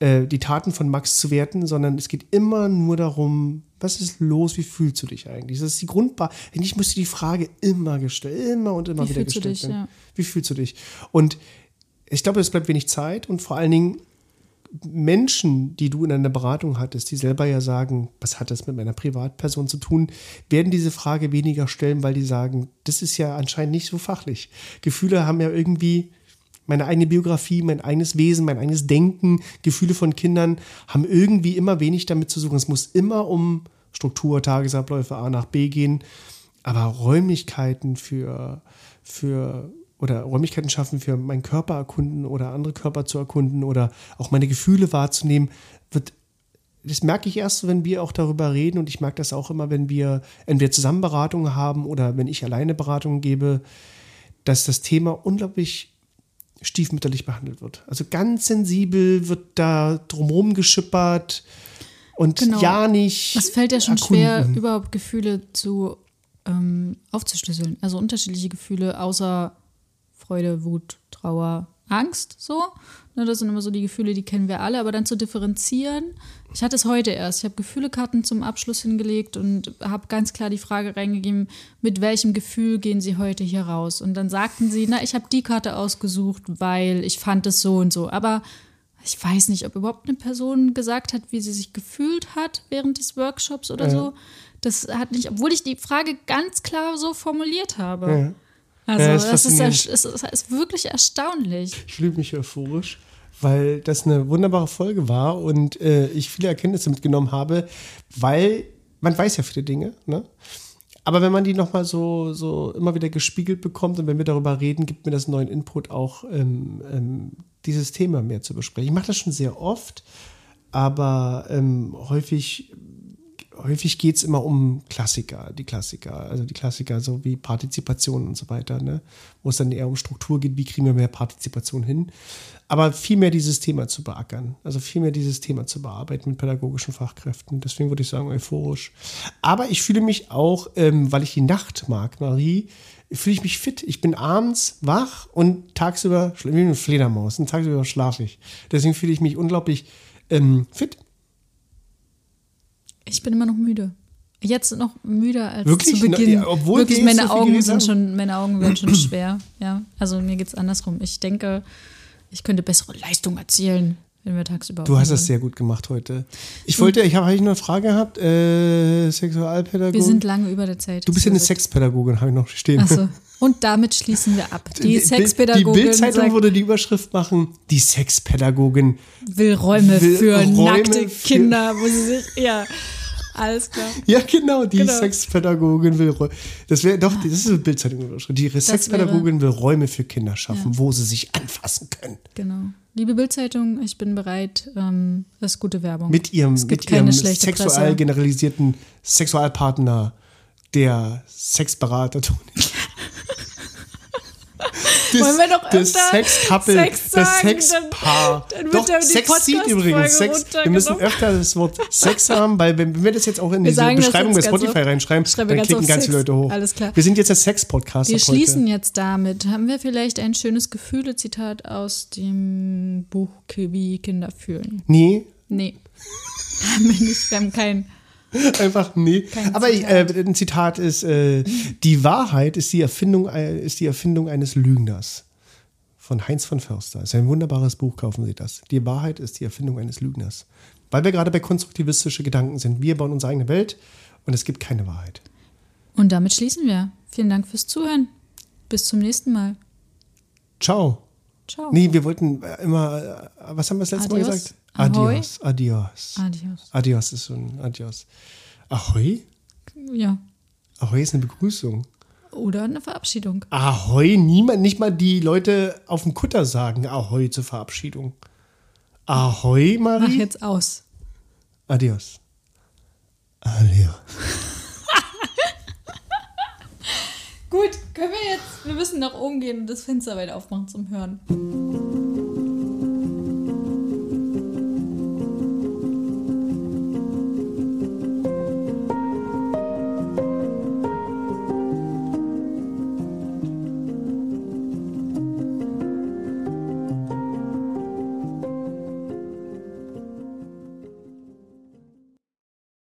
S1: äh, die Taten von Max zu werten, sondern es geht immer nur darum, was ist los, wie fühlst du dich eigentlich? Das ist die Grundbasis. Eigentlich müsste die Frage immer gestellt, immer und immer wie wieder gestellt werden. Ja. Wie fühlst du dich? Und ich glaube, es bleibt wenig Zeit und vor allen Dingen Menschen, die du in einer Beratung hattest, die selber ja sagen, was hat das mit meiner Privatperson zu tun, werden diese Frage weniger stellen, weil die sagen, das ist ja anscheinend nicht so fachlich. Gefühle haben ja irgendwie meine eigene Biografie, mein eigenes Wesen, mein eigenes Denken, Gefühle von Kindern haben irgendwie immer wenig damit zu suchen. Es muss immer um Struktur, Tagesabläufe A nach B gehen. aber Räumlichkeiten für, für oder Räumlichkeiten schaffen für meinen Körper erkunden oder andere Körper zu erkunden oder auch meine Gefühle wahrzunehmen, wird das merke ich erst, wenn wir auch darüber reden und ich merke das auch immer, wenn wir entweder zusammen Beratungen haben oder wenn ich alleine Beratungen gebe, dass das Thema unglaublich stiefmütterlich behandelt wird. Also ganz sensibel wird da drumherum geschippert und genau. ja nicht.
S2: Es fällt ja schon erkunden. schwer, überhaupt Gefühle zu ähm, aufzuschlüsseln. Also unterschiedliche Gefühle außer Freude, Wut, Trauer, Angst, so. Ne, das sind immer so die Gefühle, die kennen wir alle, aber dann zu differenzieren. Ich hatte es heute erst. Ich habe Gefühlekarten zum Abschluss hingelegt und habe ganz klar die Frage reingegeben, mit welchem Gefühl gehen Sie heute hier raus? Und dann sagten sie, na, ich habe die Karte ausgesucht, weil ich fand es so und so. Aber ich weiß nicht, ob überhaupt eine Person gesagt hat, wie sie sich gefühlt hat während des Workshops oder ja. so. Das hat nicht, obwohl ich die Frage ganz klar so formuliert habe. Ja. Also ja, das, ist, es ist, ist wirklich erstaunlich.
S1: Ich fühle mich euphorisch weil das eine wunderbare Folge war und äh, ich viele Erkenntnisse mitgenommen habe, weil man weiß ja viele Dinge, ne? Aber wenn man die nochmal so, so immer wieder gespiegelt bekommt und wenn wir darüber reden, gibt mir das einen neuen Input auch, ähm, ähm, dieses Thema mehr zu besprechen. Ich mache das schon sehr oft, aber ähm, häufig häufig geht es immer um Klassiker, die Klassiker, also die Klassiker so wie Partizipation und so weiter, ne? wo es dann eher um Struktur geht, wie kriegen wir mehr Partizipation hin. Aber vielmehr dieses Thema zu beackern, also vielmehr dieses Thema zu bearbeiten mit pädagogischen Fachkräften. Deswegen würde ich sagen, euphorisch. Aber ich fühle mich auch, ähm, weil ich die Nacht mag, Marie, fühle ich mich fit. Ich bin abends wach und tagsüber, wie eine Fledermaus, und tagsüber schlafe ich. Deswegen fühle ich mich unglaublich ähm, fit
S2: ich bin immer noch müde. Jetzt noch müder als
S1: Wirklich?
S2: zu Beginn.
S1: Ja, obwohl
S2: Wirklich, meine so Augen sind schon, meine Augen werden schon schwer. Ja, also mir geht es andersrum. Ich denke, ich könnte bessere Leistung erzielen, wenn wir tagsüber.
S1: Du hast das sehr gut gemacht heute. Ich wollte, ich habe eigentlich noch eine Frage gehabt. Äh, Sexualpädagogin.
S2: Wir sind lange über der Zeit.
S1: Du bist ja eine Sexpädagogin, habe ich noch stehen.
S2: Achso. Und damit schließen wir ab. Die Sexpädagogin.
S1: Die Bildzeitung würde die Überschrift machen: Die Sexpädagogin
S2: will Räume will für Räume nackte für Kinder, wo sie sich ja alles klar.
S1: Ja, genau, die genau. Sexpädagogin will Räume. Das wäre doch, das ist eine Bildzeitung. Die Sexpädagogin will Räume für Kinder schaffen, ja. wo sie sich anfassen können.
S2: Genau. Liebe Bildzeitung, ich bin bereit. Ähm, das ist gute Werbung.
S1: Mit ihrem, mit ihrem sexual Presse. generalisierten Sexualpartner, der Sexberater Toni.
S2: Das, Wollen wir doch
S1: das Sex-Couple, Sex das Sexpaar. Dann, dann doch, Sex zieht übrigens. Sex, wir müssen öfter das Wort Sex haben, weil wenn wir das jetzt auch in wir diese Beschreibung bei Spotify reinschreiben, dann ganz klicken ganz viele Leute hoch.
S2: Alles klar.
S1: Wir sind jetzt der Sex-Podcast.
S2: Wir schließen heute. jetzt damit. Haben wir vielleicht ein schönes Gefühle-Zitat aus dem Buch Wie Kinder fühlen?
S1: Nee.
S2: Nee. haben wir nicht. Wir haben keinen.
S1: Einfach nee. Kein Aber ich, äh, ein Zitat ist: äh, Die Wahrheit ist die, Erfindung, äh, ist die Erfindung eines Lügners. Von Heinz von Förster. Das ist ein wunderbares Buch, kaufen Sie das. Die Wahrheit ist die Erfindung eines Lügners. Weil wir gerade bei konstruktivistische Gedanken sind. Wir bauen unsere eigene Welt und es gibt keine Wahrheit.
S2: Und damit schließen wir. Vielen Dank fürs Zuhören. Bis zum nächsten Mal.
S1: Ciao.
S2: Ciao.
S1: Nee, wir wollten immer, äh, was haben wir das letzte Adios. Mal gesagt? Adios, adios.
S2: Adios.
S1: Adios ist so ein Adios. Ahoi?
S2: Ja.
S1: Ahoi ist eine Begrüßung.
S2: Oder eine Verabschiedung.
S1: Ahoi, niemand, nicht mal die Leute auf dem Kutter sagen Ahoi zur Verabschiedung. Ahoi, Marie.
S2: Mach jetzt aus.
S1: Adios. Adios.
S2: Gut, können wir jetzt, wir müssen nach oben gehen und das Fenster weiter aufmachen zum Hören.